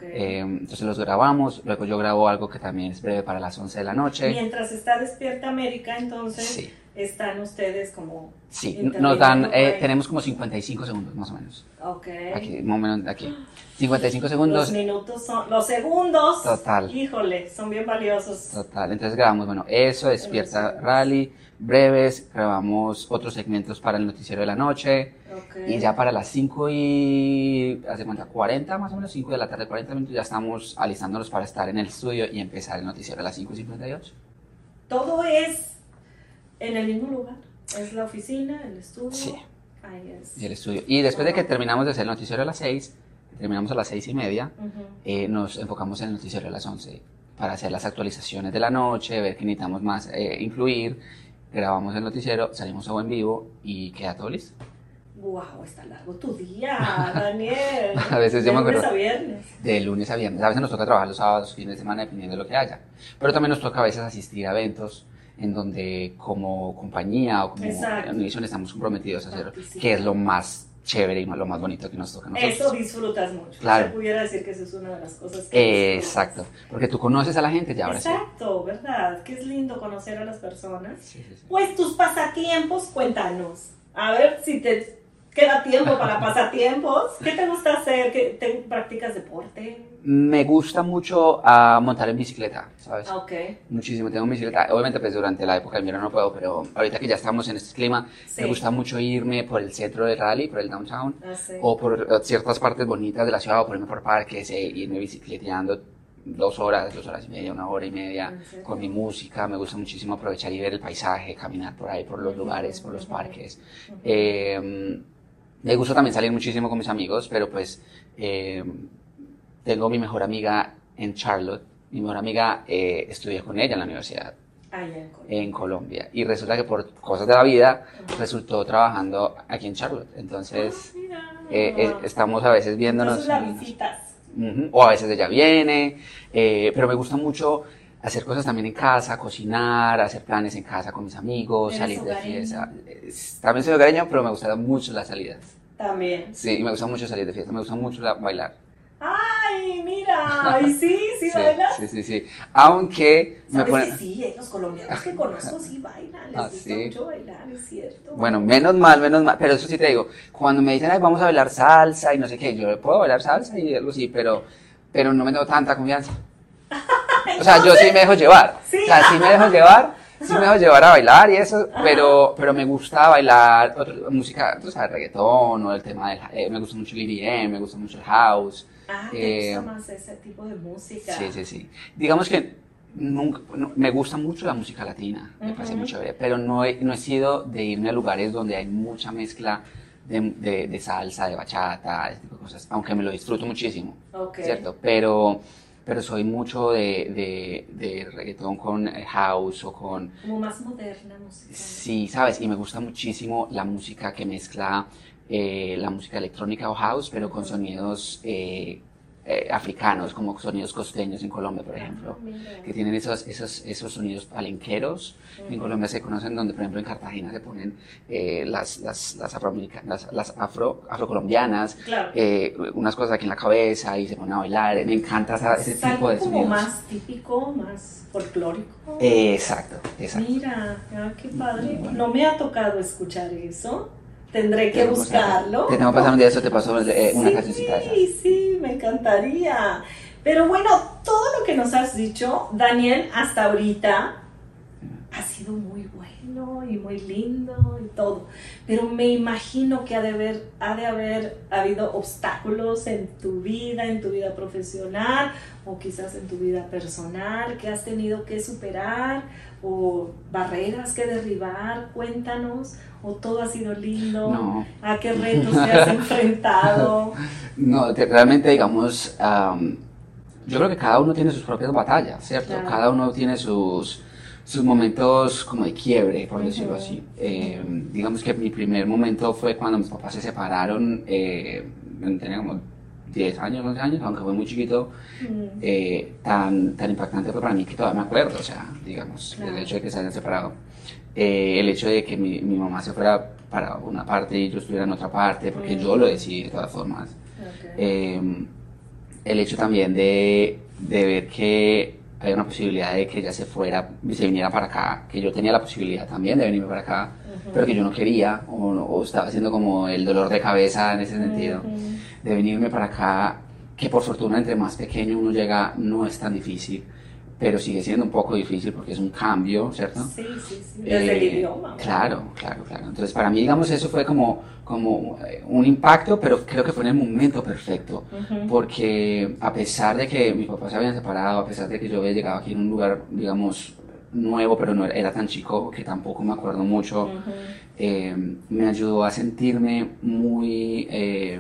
Eh, entonces los grabamos, luego yo grabo algo que también es breve para las 11 de la noche. Mientras está despierta América, entonces están ustedes como... Sí, nos dan, eh, tenemos como 55 segundos más o menos. Ok. Aquí, momento aquí. 55 segundos. Los minutos son, los segundos. Total. Híjole, son bien valiosos. Total, entonces grabamos, bueno, eso, despierta rally, breves, grabamos otros segmentos para el noticiero de la noche. Y ya para las 5 y, hace cuenta, 40 más o menos, 5 de la tarde, 40 minutos, ya estamos alistándonos para estar en el estudio y empezar el noticiero a las 5 y 58. Todo es en el mismo lugar. Es la oficina, el estudio. Sí. Ahí es. Y el estudio. Y después de que terminamos de hacer el noticiero a las 6, terminamos a las 6 y media, eh, nos enfocamos en el noticiero a las 11 para hacer las actualizaciones de la noche, ver qué necesitamos más eh, incluir. Grabamos el noticiero, salimos a buen vivo y queda todo listo. Wow, está largo tu día, Daniel. a veces yo de me acuerdo. lunes a viernes. De lunes a viernes. A veces nos toca trabajar los sábados, fines de semana, dependiendo de lo que haya. Pero también nos toca a veces asistir a eventos en donde como compañía o como Exacto. estamos comprometidos a Participar. que es lo más chévere y lo más bonito que nos toca a nosotros. Eso disfrutas mucho. Claro. Se pudiera decir que eso es una de las cosas que Eh, exacto, porque tú conoces a la gente ya ahora sí. Exacto, ¿verdad? Que es lindo conocer a las personas. Sí, sí. Pues tus pasatiempos, cuéntanos. A ver si te queda tiempo para pasatiempos. ¿Qué te gusta hacer? ¿Qué, te, ¿Practicas deporte? Me gusta mucho ah, montar en bicicleta, ¿sabes? Ah, ok. Muchísimo, tengo bicicleta. Obviamente, pues durante la época del invierno no puedo, pero ahorita que ya estamos en este clima, Sí. me gusta mucho irme por el centro del rally, por el downtown, Ah, sí. o por eh, ciertas partes bonitas de la ciudad, o por irme por parques, e irme bicicleteando dos horas, dos horas y media, una hora y media, ¿En serio? con mi música. Me gusta muchísimo aprovechar y ver el paisaje, caminar por ahí, por los lugares, por los parques. Eh, me gusta también salir muchísimo con mis amigos, pero pues eh, tengo mi mejor amiga en Charlotte. Mi mejor amiga eh, estudié con ella en la universidad Ah, en Colombia. en Colombia y resulta que por cosas de la vida resultó trabajando aquí en Charlotte. Entonces Ah, eh, eh, estamos a veces viéndonos Entonces visitas. O a veces ella viene, pero me gusta mucho hacer cosas también en casa, cocinar, hacer planes en casa con mis amigos, ¿Eres salir de fiesta. También soy hogareño, pero me gustan mucho las salidas. También. Sí, me gusta mucho salir de fiesta, me gusta mucho la- bailar. Ay, mira. Y sí, sí, bailas. sí, sí, sí. Aunque me ¿Sabes pone... que sí? Los colombianos que conozco sí bailan. Les Ah, gusta sí. mucho bailar, es cierto. Bueno, menos mal, menos mal. Pero eso sí te digo, cuando me dicen, Ay, vamos a bailar salsa y no sé qué, yo puedo bailar salsa y algo así, pero, pero no me tengo tanta confianza. O sea, yo sí me dejo llevar. Sí. O sea, sí me dejo llevar, sí me dejo llevar a bailar y eso, pero, pero me gusta bailar otro- música, tú sabes, reggaetón o el tema del, eh, me gusta mucho el EDM, me gusta mucho el house. Ah, ¿te Eh, gusta más ese tipo de música? Sí, sí, sí. Digamos que nunca, no- me gusta mucho la música latina, me parece muy chévere, pero no he, no he sido de irme a lugares donde hay mucha mezcla de, de- de salsa, de bachata, ese tipo de cosas, aunque me lo disfruto muchísimo, Ok. ¿cierto? Pero, pero soy mucho de, de, de reggaetón con eh, house o con... Como más moderna música. Sí, ¿sabes? Y me gusta muchísimo la música que mezcla eh, la música electrónica o house, pero con sonidos eh, eh, africanos, como sonidos costeños en Colombia, por ejemplo Ah, que tienen esos, esos, esos sonidos palenqueros. En Colombia se conocen donde, por ejemplo, en Cartagena se ponen eh, las, las, las, las, las afro, afrocolombianas, Claro. eh, unas cosas aquí en la cabeza y se ponen a bailar. Me encanta esa- ese Es tipo de como sonidos. más típico, más folclórico. Eh, exacto, exacto. Mira, ah, qué padre. Bueno. No me ha tocado escuchar eso. Tendré que pasar- buscarlo. Te tengo que pasar un día eso, te paso eh, una sí, cancioncita de esas. Sí, sí, me encantaría. Pero bueno, todo lo que nos has dicho, Daniel, hasta ahorita ha sido muy bueno y muy lindo y todo. Pero me imagino que ha de haber, ha de haber habido obstáculos en tu vida, en tu vida profesional o quizás en tu vida personal que has tenido que superar o barreras que derribar. Cuéntanos. O todo ha sido lindo. No. ¿A qué retos te has enfrentado? No, te- realmente, digamos, am, yo creo que cada uno tiene sus propias batallas, ¿cierto? Claro. Cada uno tiene sus, sus momentos como de quiebre, por decirlo así. Eh, digamos que mi primer momento fue cuando mis papás se separaron, eh, tenía como 10 años, 11 años, aunque fue muy chiquito, eh, tan, tan impactante fue para mí que todavía me acuerdo, o sea, digamos, Claro. el hecho de que se hayan separado. Eh, el hecho de que mi, mi mamá se fuera para una parte y yo estuviera en otra parte, porque yo lo decidí de todas formas. ok. Eh, el hecho también de, de ver que hay una posibilidad de que ella se fuera, se viniera para acá, que yo tenía la posibilidad también de venirme para acá, Ujú. pero que yo no quería, o, o estaba haciendo como el dolor de cabeza en ese sentido, Ujú. de venirme para acá, que por fortuna entre más pequeño uno llega no es tan difícil, pero sigue siendo un poco difícil porque es un cambio, ¿cierto? Sí, sí, sí. Desde el Eh, idioma. ¿verdad? Claro, claro, claro. Entonces, para mí, digamos, eso fue como, como eh, un impacto, pero creo que fue en el momento perfecto. Ujú. Porque a pesar de que mis papás se habían separado, a pesar de que yo había llegado aquí en un lugar, digamos, nuevo, pero no era, era tan chico que tampoco me acuerdo mucho, Ujú. eh, me ayudó a sentirme muy, eh,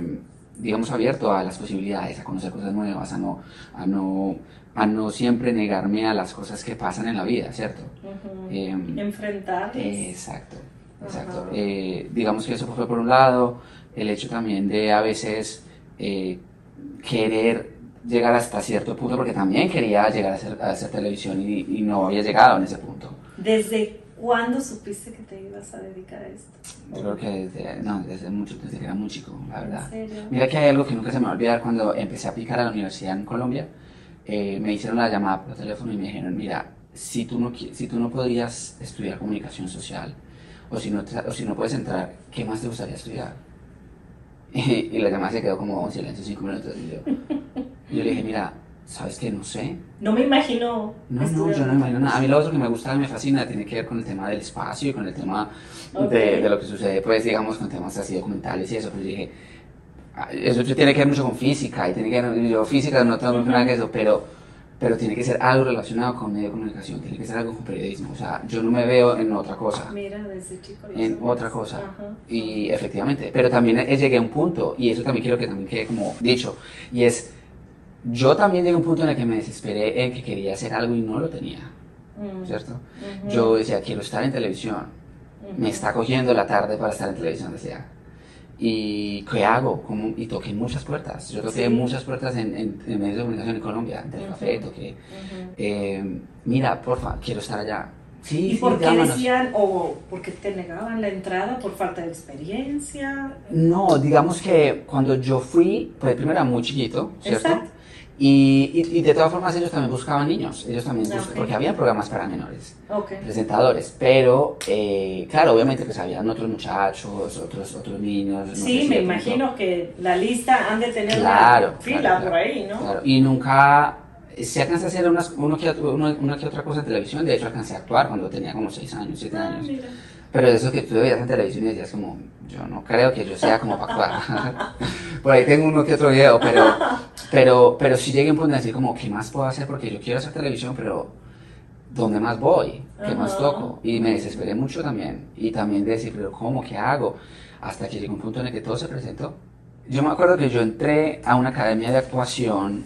digamos, abierto a las posibilidades, a conocer cosas nuevas, a no, a no, a no siempre negarme a las cosas que pasan en la vida, ¿cierto? Ujú. Em, Enfrentarlos. Exacto. exacto. Eh, digamos que eso fue por un lado, el hecho también de a veces eh, querer llegar hasta cierto punto, porque también quería llegar a hacer, televisión y, y, no había llegado en ese punto. ¿Desde cuándo supiste que te ibas a dedicar a esto? Yo creo que desde, no, desde mucho, desde que era muy chico, la verdad. Mira que hay algo que nunca se me va a olvidar cuando empecé a aplicar a la universidad en Colombia. Eh, me hicieron la llamada por teléfono y me dijeron, mira, si tú no, si tú no podrías estudiar comunicación social, o si, no o si no puedes entrar, ¿qué más te gustaría estudiar? Y, la llamada se quedó como en silencio cinco minutos. Y yo, yo le dije, mira, ¿sabes qué? No sé. No me imagino. No, no, yo no me imagino nada. A mí lo otro que me gusta, me fascina, tiene que ver con el tema del espacio y con el tema de, de, lo que sucede, pues, digamos, con temas así documentales y eso. Yo dije, eso tiene que ver mucho con física y tiene que ver, yo física no tengo nada que eso, pero pero tiene que ser algo relacionado con medio de comunicación, tiene que ser algo con periodismo. O sea, yo no me veo en otra cosa. Mira, desde chico. En otra cosa. Y efectivamente, pero también llegué a un punto, y eso también quiero que también quede como dicho, y es, yo también llegué a un punto en el que me desesperé en que quería hacer algo y no lo tenía. Mm. ¿Cierto? Yo decía, quiero estar en televisión. Me está cogiendo la tarde para estar en televisión, decía ¿Y qué hago? Y toqué muchas puertas. Yo toqué muchas puertas en, en, medios de comunicación en Colombia, en café toqué. Eh, mira, porfa, quiero estar allá. Sí, ¿Y por qué decían, o por qué te negaban la entrada? ¿Por falta de experiencia? No, digamos que cuando yo fui, pues primero era muy chiquito, ¿cierto? Exacto. Y, y, de todas formas ellos también buscaban niños, ellos también buscaban, porque había programas para menores, presentadores, pero eh, claro, obviamente pues habían otros muchachos, otros, otros niños. sí, me imagino que la lista han de tener una fila por ahí, ¿no? Y nunca, se alcanza a hacer unas, uno que, una, que otra cosa en televisión, de hecho alcancé a actuar cuando tenía como 6 años, 7 ah, años. Pero eso que tú veías en televisión y decías como, yo no creo que yo sea como para actuar. Por ahí tengo uno que otro video, pero, pero, pero sí llegué a un punto de decir como, ¿qué más puedo hacer? Porque yo quiero hacer televisión, pero ¿dónde más voy? ¿Qué más toco? Y me desesperé mucho también. Y también de decir, pero ¿cómo? ¿Qué hago? Hasta que llegó un punto en el que todo se presentó. Yo me acuerdo que yo entré a una academia de actuación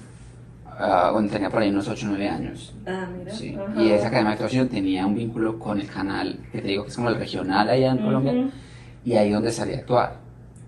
uh, cuando tenía por ahí unos 8 o 9 años. Ah, mira. Sí. Y esa academia de actuación tenía un vínculo con el canal, que te digo que es como el regional allá en Colombia, y ahí donde salí a actuar.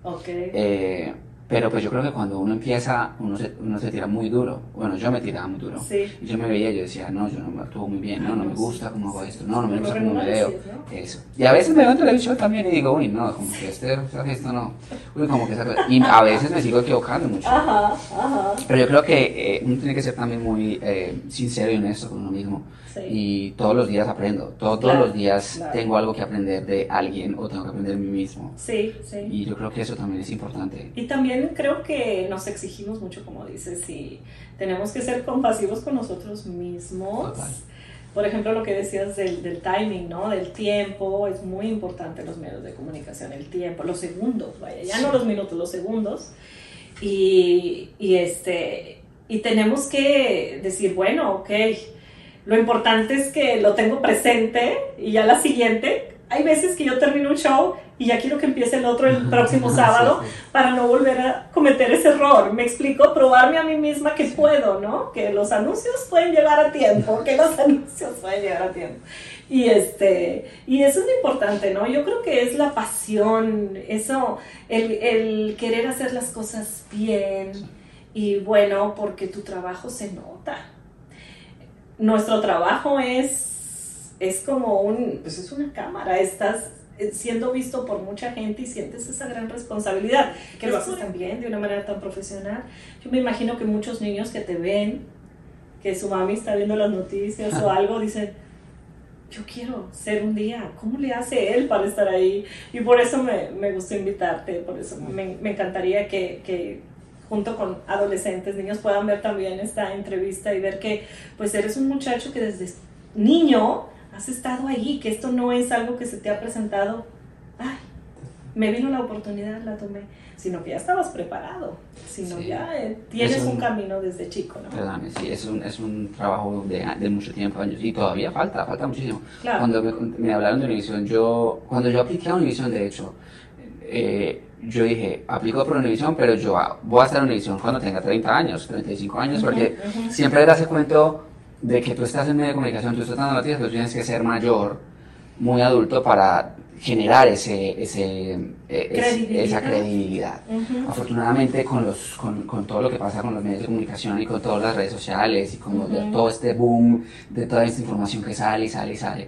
Ok. Eh, pero pues yo creo que cuando uno empieza, uno se, uno se tira muy duro. Bueno, yo me tiraba muy duro. Sí. Y yo me veía y yo decía, no, yo no me actúo muy bien, no, no me gusta cómo hago esto, no, no me gusta cómo me veo. Eso. Y a veces me veo en televisión también y digo, uy, no, como que este, esto no. Uy, como que Y a veces me sigo equivocando mucho. Ajá, ajá. Pero yo creo que eh, uno tiene que ser también muy eh, sincero y honesto con uno mismo. Y todos los días aprendo, todos, los días tengo algo que aprender de alguien o tengo que aprender de mí mismo. Sí, sí. Y yo creo que eso también es importante. Y también creo que nos exigimos mucho, como dices, y tenemos que ser compasivos con nosotros mismos. Por ejemplo, lo que decías del, del, timing, ¿no? Del tiempo, es muy importante los medios de comunicación, el tiempo, los segundos, vaya, ya no los minutos, los segundos. Y, y, este, y tenemos que decir, bueno, ok, lo importante es que lo tengo presente y ya la siguiente, hay veces que yo termino un show y ya quiero que empiece el otro el próximo sábado para no volver a cometer ese error. Me explico, probarme a mí misma que puedo, ¿no? Que los anuncios pueden llegar a tiempo, que los anuncios pueden llegar a tiempo. Y este, y eso es lo importante, ¿no? Yo creo que es la pasión, eso, el, el querer hacer las cosas bien y bueno, porque tu trabajo se nota nuestro trabajo es, es como un, pues es una cámara, estás siendo visto por mucha gente y sientes esa gran responsabilidad, que lo haces también de una manera tan profesional. Yo me imagino que muchos niños que te ven, que su mami está viendo las noticias o algo, dicen, yo quiero ser un día, ¿cómo le hace él para estar ahí? Y por eso me, me gustó invitarte, por eso me, me encantaría que, que junto con adolescentes, niños puedan ver también esta entrevista y ver que pues eres un muchacho que desde niño has estado ahí, que esto no es algo que se te ha presentado, ay, me vino la oportunidad, la tomé, sino que ya estabas preparado, sino ya eh, tienes un, camino desde chico, ¿no? Perdón, sí, es un, es un trabajo de, de, mucho tiempo, años, y todavía falta, falta muchísimo. Cuando me, me, hablaron de Univision, yo, cuando yo apliqué a Univision, de hecho, eh, yo dije, aplico por Univision, pero yo voy a estar en Univision cuando tenga 30 años, 35 años, porque siempre era ese cuento de que tú estás en medio de comunicación, tú estás dando noticias, pero tienes que ser mayor, muy adulto para generar ese, ese, esa credibilidad. Afortunadamente con, los, con, con, todo lo que pasa con los medios de comunicación y con todas las redes sociales y con todo este boom de toda esta información que sale y sale y sale,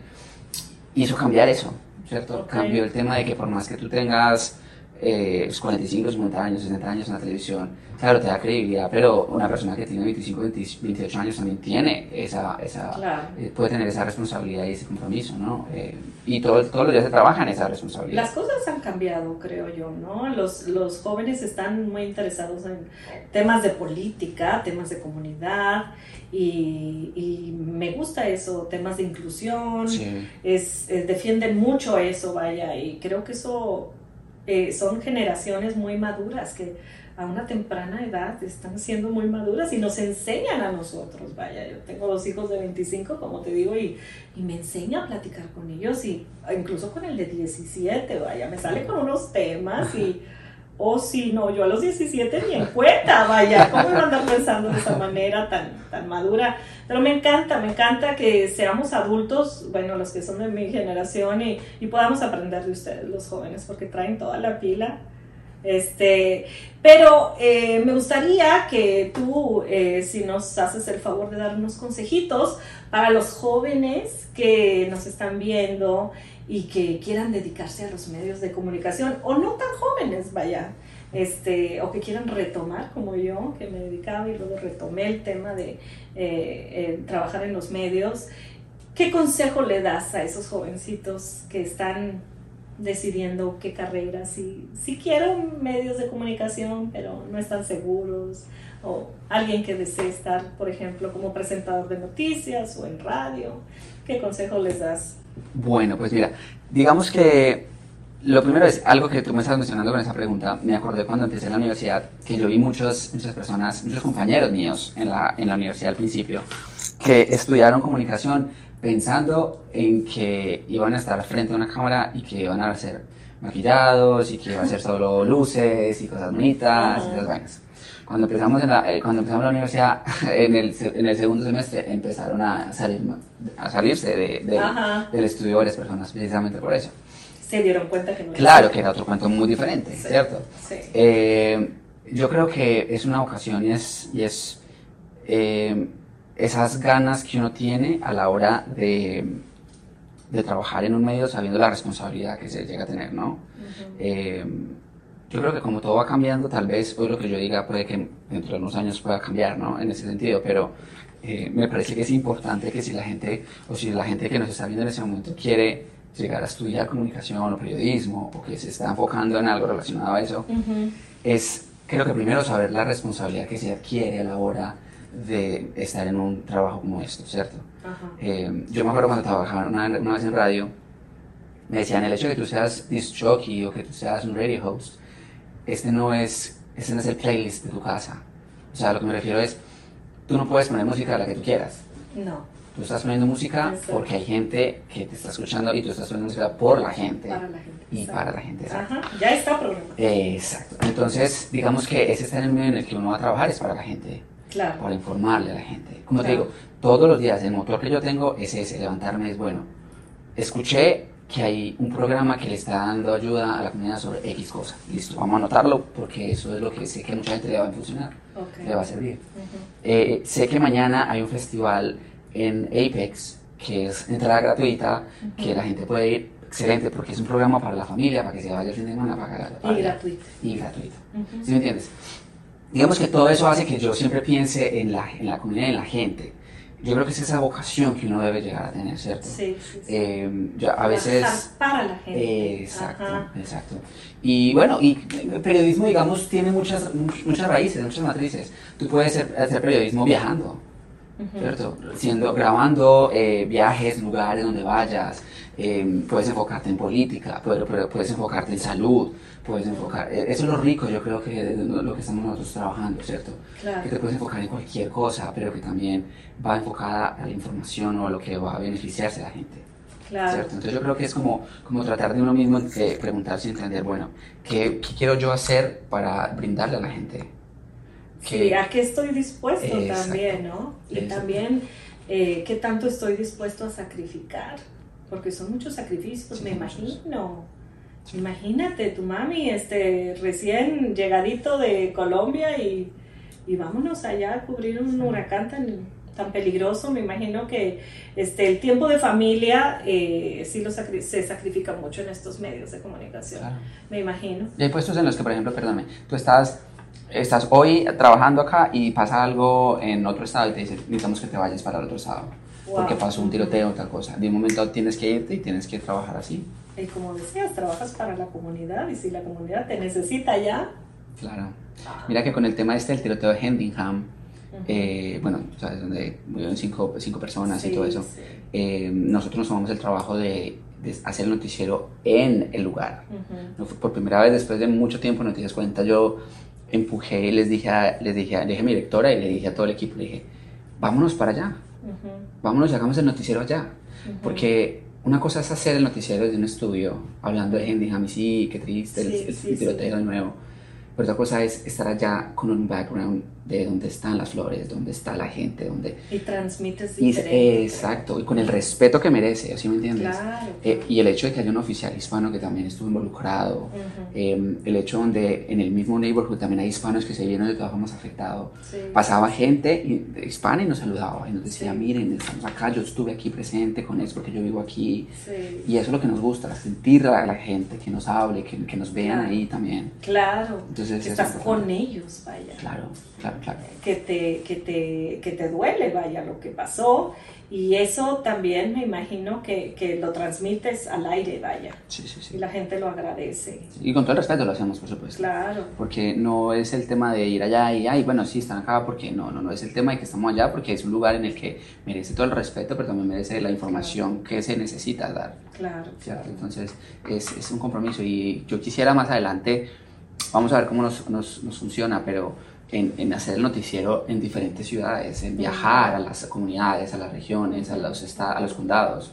hizo cambiar eso, ¿cierto? Cambió el tema de que por más que tú tengas eh, 45, 50 años, 60 años en la televisión, claro, te da credibilidad, pero una persona que tiene 25, 28 años también tiene esa, esa eh, puede tener esa responsabilidad y ese compromiso, ¿no? Eh, y todo, todos los días se trabaja en esa responsabilidad. Las cosas han cambiado, creo yo, ¿no? Los, los jóvenes están muy interesados en temas de política, temas de comunidad, y, y, me gusta eso, temas de inclusión, es, defienden mucho eso, vaya, y creo que eso eh, son generaciones muy maduras que a una temprana edad están siendo muy maduras y nos enseñan a nosotros. Vaya, yo tengo dos hijos de 25, como te digo, y, y me enseña a platicar con ellos, y incluso con el de 17, vaya, me sale con unos temas y o si no, yo a los 17 ni en cuenta, vaya, ¿cómo iba a andar pensando de esa manera tan, tan madura? Pero me encanta, me encanta que seamos adultos, bueno, los que son de mi generación y, y podamos aprender de ustedes, los jóvenes, porque traen toda la pila. Este, pero eh, me gustaría que tú, eh, si nos haces el favor de dar unos consejitos para los jóvenes que nos están viendo y que quieran dedicarse a los medios de comunicación, o no tan jóvenes, vaya, este, o que quieran retomar como yo, que me dedicaba y luego retomé el tema de eh, eh, trabajar en los medios. ¿Qué consejo le das a esos jovencitos que están decidiendo qué carrera, si, si quieren medios de comunicación, pero no están seguros, o alguien que desee estar, por ejemplo, como presentador de noticias o en radio, ¿qué consejo les das? Bueno, pues mira, digamos que lo primero es algo que tú me estás mencionando con esa pregunta. Me acordé cuando empecé en la universidad que yo vi muchos, muchas personas, muchos compañeros míos en la, en la universidad al principio que estudiaron comunicación pensando en que iban a estar frente a una cámara y que iban a ser maquillados y que iba a ser solo luces y cosas bonitas y vainas. Cuando empezamos, en la, eh, cuando empezamos la universidad, en el, en el, segundo semestre empezaron a, salir, a salirse de, de, del estudio varias personas, precisamente por eso. Se dieron cuenta que no Claro, que era otro cuento muy diferente, ¿cierto? Sí. Eh, yo creo que es una ocasión y es, y es eh, esas ganas que uno tiene a la hora de, de, trabajar en un medio sabiendo la responsabilidad que se llega a tener, ¿no? Yo creo que como todo va cambiando, tal vez hoy lo que yo diga puede que dentro de unos años pueda cambiar, ¿no? En ese sentido, pero eh, me parece que es importante que si la gente, o si la gente que nos está viendo en ese momento quiere llegar a estudiar comunicación o periodismo, o que se está enfocando en algo relacionado a eso, es creo que primero saber la responsabilidad que se adquiere a la hora de estar en un trabajo como esto, ¿cierto? Eh, yo me acuerdo cuando trabajaba una, una, vez en radio, me decían el hecho de que tú seas disc jockey o que tú seas un radio host, este no es, este no es el playlist de tu casa. O sea, lo que me refiero es, tú no puedes poner música a la que tú quieras. No. Tú estás poniendo música porque hay gente que te está escuchando y tú estás poniendo música por la gente. Para la gente. Y para la gente. Ajá, ya está programado. exacto. Entonces, digamos que ese está en el medio en el que uno va a trabajar, es para la gente. Claro. Para informarle a la gente. Como te digo, todos los días el motor que yo tengo es ese, levantarme es bueno. Escuché que hay un programa que le está dando ayuda a la comunidad sobre X cosa. Listo, vamos a anotarlo porque eso es lo que sé que mucha gente le va a funcionar, le va a servir. Eh, sé que mañana hay un festival en Apex que es entrada gratuita, que la gente puede ir, excelente, porque es un programa para la familia, para que se vaya el fin de semana para, Y gratuito. Y gratuito. ¿Sí me entiendes? Digamos que todo eso hace que yo siempre piense en la, en la comunidad, en la gente yo creo que es esa vocación que uno debe llegar a tener, ¿cierto? Sí, sí, eh, a veces... Para la gente. exacto, exacto. Y bueno, y el periodismo, digamos, tiene muchas, muchas raíces, muchas matrices. Tú puedes hacer periodismo viajando, ¿cierto? Siendo, grabando eh, viajes, lugares donde vayas, eh, puedes enfocarte en política, pero, puedes enfocarte en salud, puedes enfocar, eh, eso es lo rico yo creo que de lo que estamos nosotros trabajando, ¿cierto? Claro. Que te puedes enfocar en cualquier cosa, pero que también va enfocada a la información o a lo que va a beneficiarse a la gente. Claro. ¿cierto? Entonces yo creo que es como, como tratar de uno mismo eh, preguntarse y entender, bueno, ¿qué, ¿qué, quiero yo hacer para brindarle a la gente? Sí, a qué estoy dispuesto también, ¿no? Y también, eh, ¿qué tanto estoy dispuesto a sacrificar? Porque son muchos sacrificios, me imagino. Imagínate, tu mami, este, recién llegadito de Colombia y, y vámonos allá a cubrir un huracán tan, tan peligroso. Me imagino que este, el tiempo de familia eh, sí lo se sacrifica mucho en estos medios de comunicación. Me imagino. Y hay puestos en los que, por ejemplo, perdóname, tú estás, estás hoy trabajando acá y pasa algo en otro estado y te dicen, necesitamos que te vayas para el otro estado. Porque pasó un tiroteo o tal cosa. De un momento tienes que irte y tienes que trabajar así. Y como decías, trabajas para la comunidad y si la comunidad te necesita ya. Claro. Mira que con el tema este del tiroteo de Hendingham, eh, bueno, ¿sabes? Donde murieron cinco, cinco personas y todo eso, eh, nosotros nos tomamos el trabajo de, hacer el noticiero en el lugar. Por primera vez después de mucho tiempo, Noticias Cuenta, yo empujé y les dije, a, les dije, a, dije a mi directora y le dije a todo el equipo, le dije, vámonos para allá, vámonos y hagamos el noticiero allá. Porque una cosa es hacer el noticiero desde un estudio, hablando de gente, y sí, qué triste, el, tiroteo de nuevo. Pero otra cosa es estar allá con un background de dónde están las flores, dónde está la gente, dónde... Y transmites diferente. exacto, y con el respeto que merece, ¿sí me entiendes? Eh, y el hecho de que haya un oficial hispano que también estuvo involucrado, em, el hecho donde en el mismo neighborhood también hay hispanos que se vieron de todas formas afectados. Pasaba gente hispana y nos saludaba y nos decía, miren, estamos acá, yo estuve aquí presente con eso porque yo vivo aquí. Y eso es lo que nos gusta, sentir a la gente, que nos hable, que, que nos vean ahí también. Claro, Entonces, estás con ellos, vaya. Claro, claro que te, que, te, que te duele, vaya, lo que pasó. Y eso también me imagino que, que lo transmites al aire, vaya. Sí, sí, sí. Y la gente lo agradece. Y con todo el respeto lo hacemos, por supuesto. Claro. Porque no es el tema de ir allá y, ay, bueno, sí, están acá, porque no, no, no es el tema de que estamos allá, porque es un lugar en el que merece todo el respeto, pero también merece la información que se necesita dar. Claro. ¿cierto? Entonces, es, es, un compromiso y yo quisiera más adelante, vamos a ver cómo nos, nos, nos funciona, pero en, hacer el noticiero en diferentes ciudades, en viajar a las comunidades, a las regiones, a los, a los condados,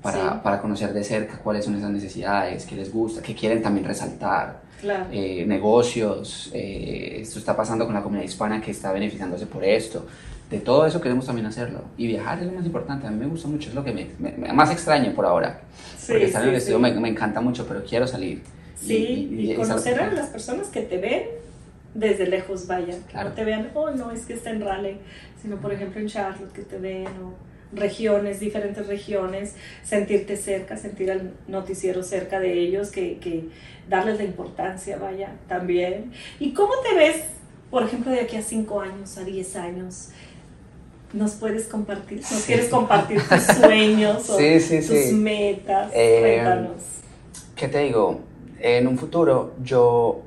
para, para, conocer de cerca cuáles son esas necesidades, qué les gusta, qué quieren también resaltar. Eh, negocios, eh, esto está pasando con la comunidad hispana que está beneficiándose por esto. De todo eso queremos también hacerlo. Y viajar es lo más importante. A mí me gusta mucho, es lo que me, más extraño por ahora. porque estar en el estudio me, me, encanta mucho, pero quiero salir. Sí, y, conocer a las personas que te ven desde lejos vayan, que no te vean, oh no, es que está en Raleigh, sino por ejemplo en Charlotte, que te ven, o regiones, diferentes regiones, sentirte cerca, sentir al noticiero cerca de ellos, que, que darles la importancia, vaya, también. ¿Y cómo te ves, por ejemplo, de aquí a 5 años, a 10 años? ¿Nos puedes compartir? ¿Nos quieres compartir tus sueños o tus metas? Eh, Cuéntanos. ¿Qué te digo? En un futuro yo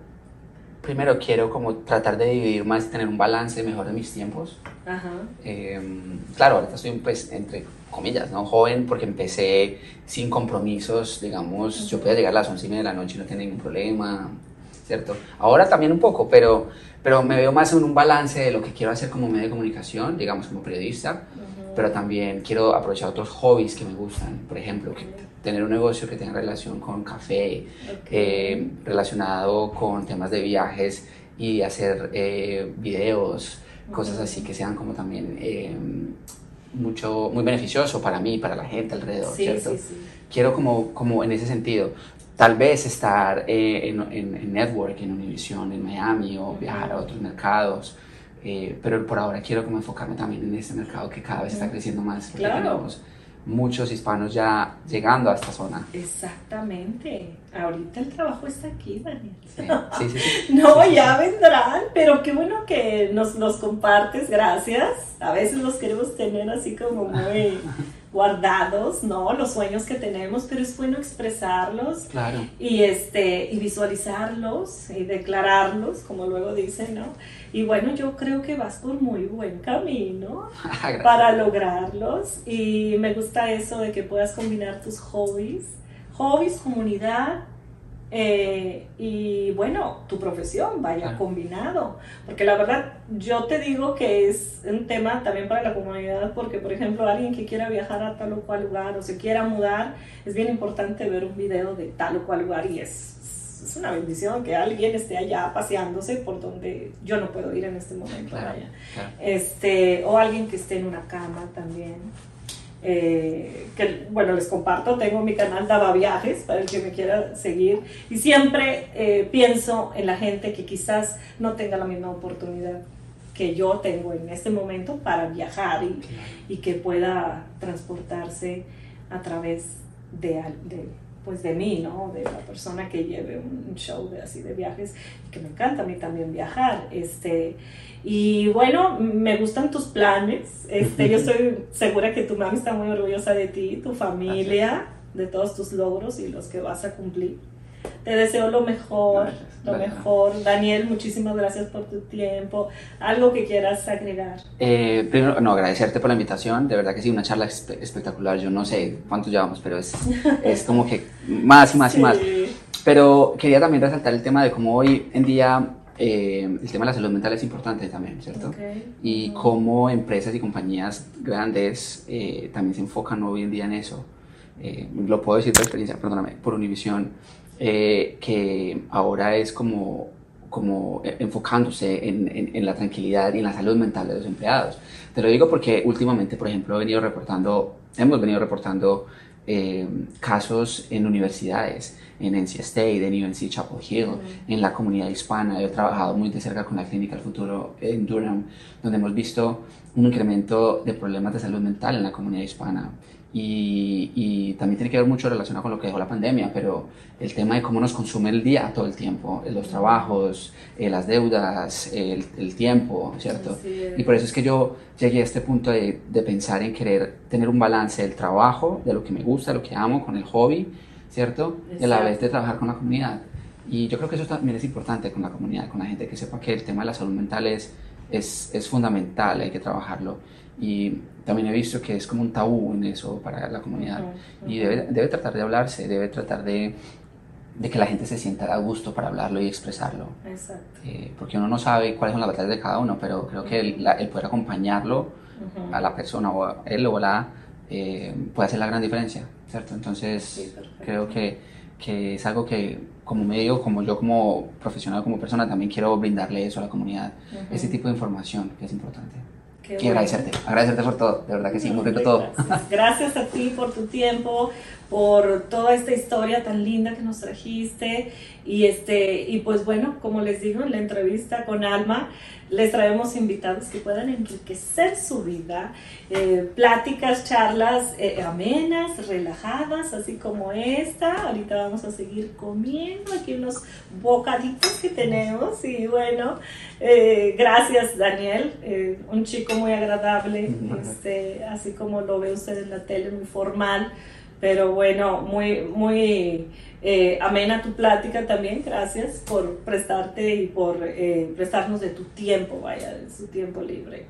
primero quiero como tratar de dividir más tener un balance mejor de mis tiempos. Ajá. Em, claro, ahorita estoy pues entre comillas, ¿no? Joven porque empecé sin compromisos, digamos, yo podía llegar a las 11 y media de la noche y no tenía ningún problema, ¿cierto? Ahora también un poco, pero, pero me veo más en un balance de lo que quiero hacer como medio de comunicación, digamos, como periodista, pero también quiero aprovechar otros hobbies que me gustan, por ejemplo, que tener un negocio que tenga relación con café, eh, relacionado con temas de viajes y hacer eh, videos, cosas así que sean como también eh, mucho, muy beneficioso para mí, para la gente alrededor, ¿cierto? Quiero como, como en ese sentido, tal vez estar en, en, Network, en Univision, en Miami o viajar a otros mercados. Pero por ahora quiero como enfocarme también en este mercado que cada vez está creciendo más. Claro muchos hispanos ya llegando a esta zona. Exactamente. Ahorita el trabajo está aquí, Daniel. Sí, sí, sí. no, ya vendrán, pero qué bueno que nos los compartes, gracias. A veces los queremos tener así como muy guardados, ¿no? Los sueños que tenemos, pero es bueno expresarlos claro. y, este, y visualizarlos y declararlos, como luego dicen, ¿no? Y bueno, yo creo que vas por muy buen camino para lograrlos y me gusta eso de que puedas combinar tus hobbies, hobbies, comunidad eh, y bueno, tu profesión vaya combinado. Porque la verdad, yo te digo que es un tema también para la comunidad, porque por ejemplo, alguien que quiera viajar a tal o cual lugar o se quiera mudar, es bien importante ver un video de tal o cual lugar y es, es una bendición que alguien esté allá paseándose por donde yo no puedo ir en este momento. Este, o alguien que esté en una cama también. Eh, que bueno, les comparto, tengo mi canal Daba Viajes para el que me quiera seguir. Y siempre eh, pienso en la gente que quizás no tenga la misma oportunidad que yo tengo en este momento para viajar y, y que pueda transportarse a través de, de, pues de mí, ¿no? De la persona que lleve un show de, así de viajes, que me encanta a mí también viajar. Este, y bueno, me gustan tus planes. Este, yo estoy segura que tu mami está muy orgullosa de ti, tu familia, de todos tus logros y los que vas a cumplir. Te deseo lo mejor, lo mejor. Daniel, muchísimas gracias por tu tiempo. ¿Algo que quieras agregar? Eh, primero, no, agradecerte por la invitación. De verdad que sí, una charla espectacular. Yo no sé cuántos llevamos, pero es, es como que más y más y más. Pero quería también resaltar el tema de cómo hoy en día eh, el tema de la salud mental es importante también, ¿cierto? Y cómo empresas y compañías grandes eh, también se enfocan hoy en día en eso. lo puedo decir por experiencia, perdóname, por Univision eh, que ahora es como, como enfocándose en, en, la tranquilidad y en la salud mental de los empleados. Te lo digo porque últimamente, por ejemplo, he venido reportando, hemos venido reportando eh, casos en universidades, en NC State, en UNC Chapel Hill, en la comunidad hispana. He trabajado muy de cerca con la Clínica del Futuro en Durham, donde hemos visto un incremento de problemas de salud mental en la comunidad hispana. Y, también tiene que ver mucho relacionado con lo que dejó la pandemia, pero el tema de cómo nos consume el día todo el tiempo, los trabajos, eh, las deudas, el, tiempo, ¿cierto? y por eso es que yo llegué a este punto de, de, pensar en querer tener un balance del trabajo, de lo que me gusta, lo que amo, con el hobby, ¿cierto? Y a la vez de trabajar con la comunidad. Y yo creo que eso también es importante con la comunidad, con la gente que sepa que el tema de la salud mental es, es, es fundamental, hay que trabajarlo. Y también he visto que es como un tabú en eso para la comunidad. Y debe, debe, tratar de hablarse, debe tratar de, de, que la gente se sienta a gusto para hablarlo y expresarlo. Exacto. Eh, porque uno no sabe cuáles son las batallas de cada uno, pero creo que el, el poder acompañarlo a la persona o a él o la eh, puede hacer la gran diferencia, ¿cierto? Entonces creo que, que es algo que como medio, como yo como profesional, como persona, también quiero brindarle eso a la comunidad, ese tipo de información que es importante. Quiero agradecerte, agradecerte por todo, de verdad que sí, muy rico todo. Gracias a ti por tu tiempo, por toda esta historia tan linda que nos trajiste y este y pues bueno, como les digo en la entrevista con Alma, les traemos invitados que puedan enriquecer su vida, eh, pláticas, charlas eh, amenas, relajadas, así como esta. Ahorita vamos a seguir comiendo aquí unos bocaditos que tenemos y bueno, eh, gracias Daniel, un chico muy agradable, este, así como lo ve usted en la tele, muy formal. Pero bueno, muy, muy eh, amena tu plática también. Gracias por prestarte y por eh, prestarnos de tu tiempo, vaya, de su tiempo libre.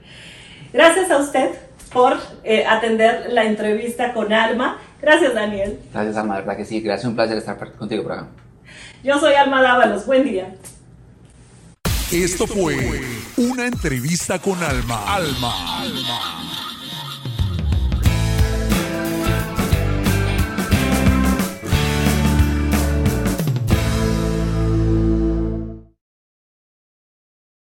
Gracias a usted por eh, atender la entrevista con Alma. Gracias, Daniel. Gracias, Alma, verdad que sí. Gracias, un placer estar contigo por acá. Yo soy Alma Dávalos. Buen día. Esto fue una entrevista con Alma. Alma. Alma.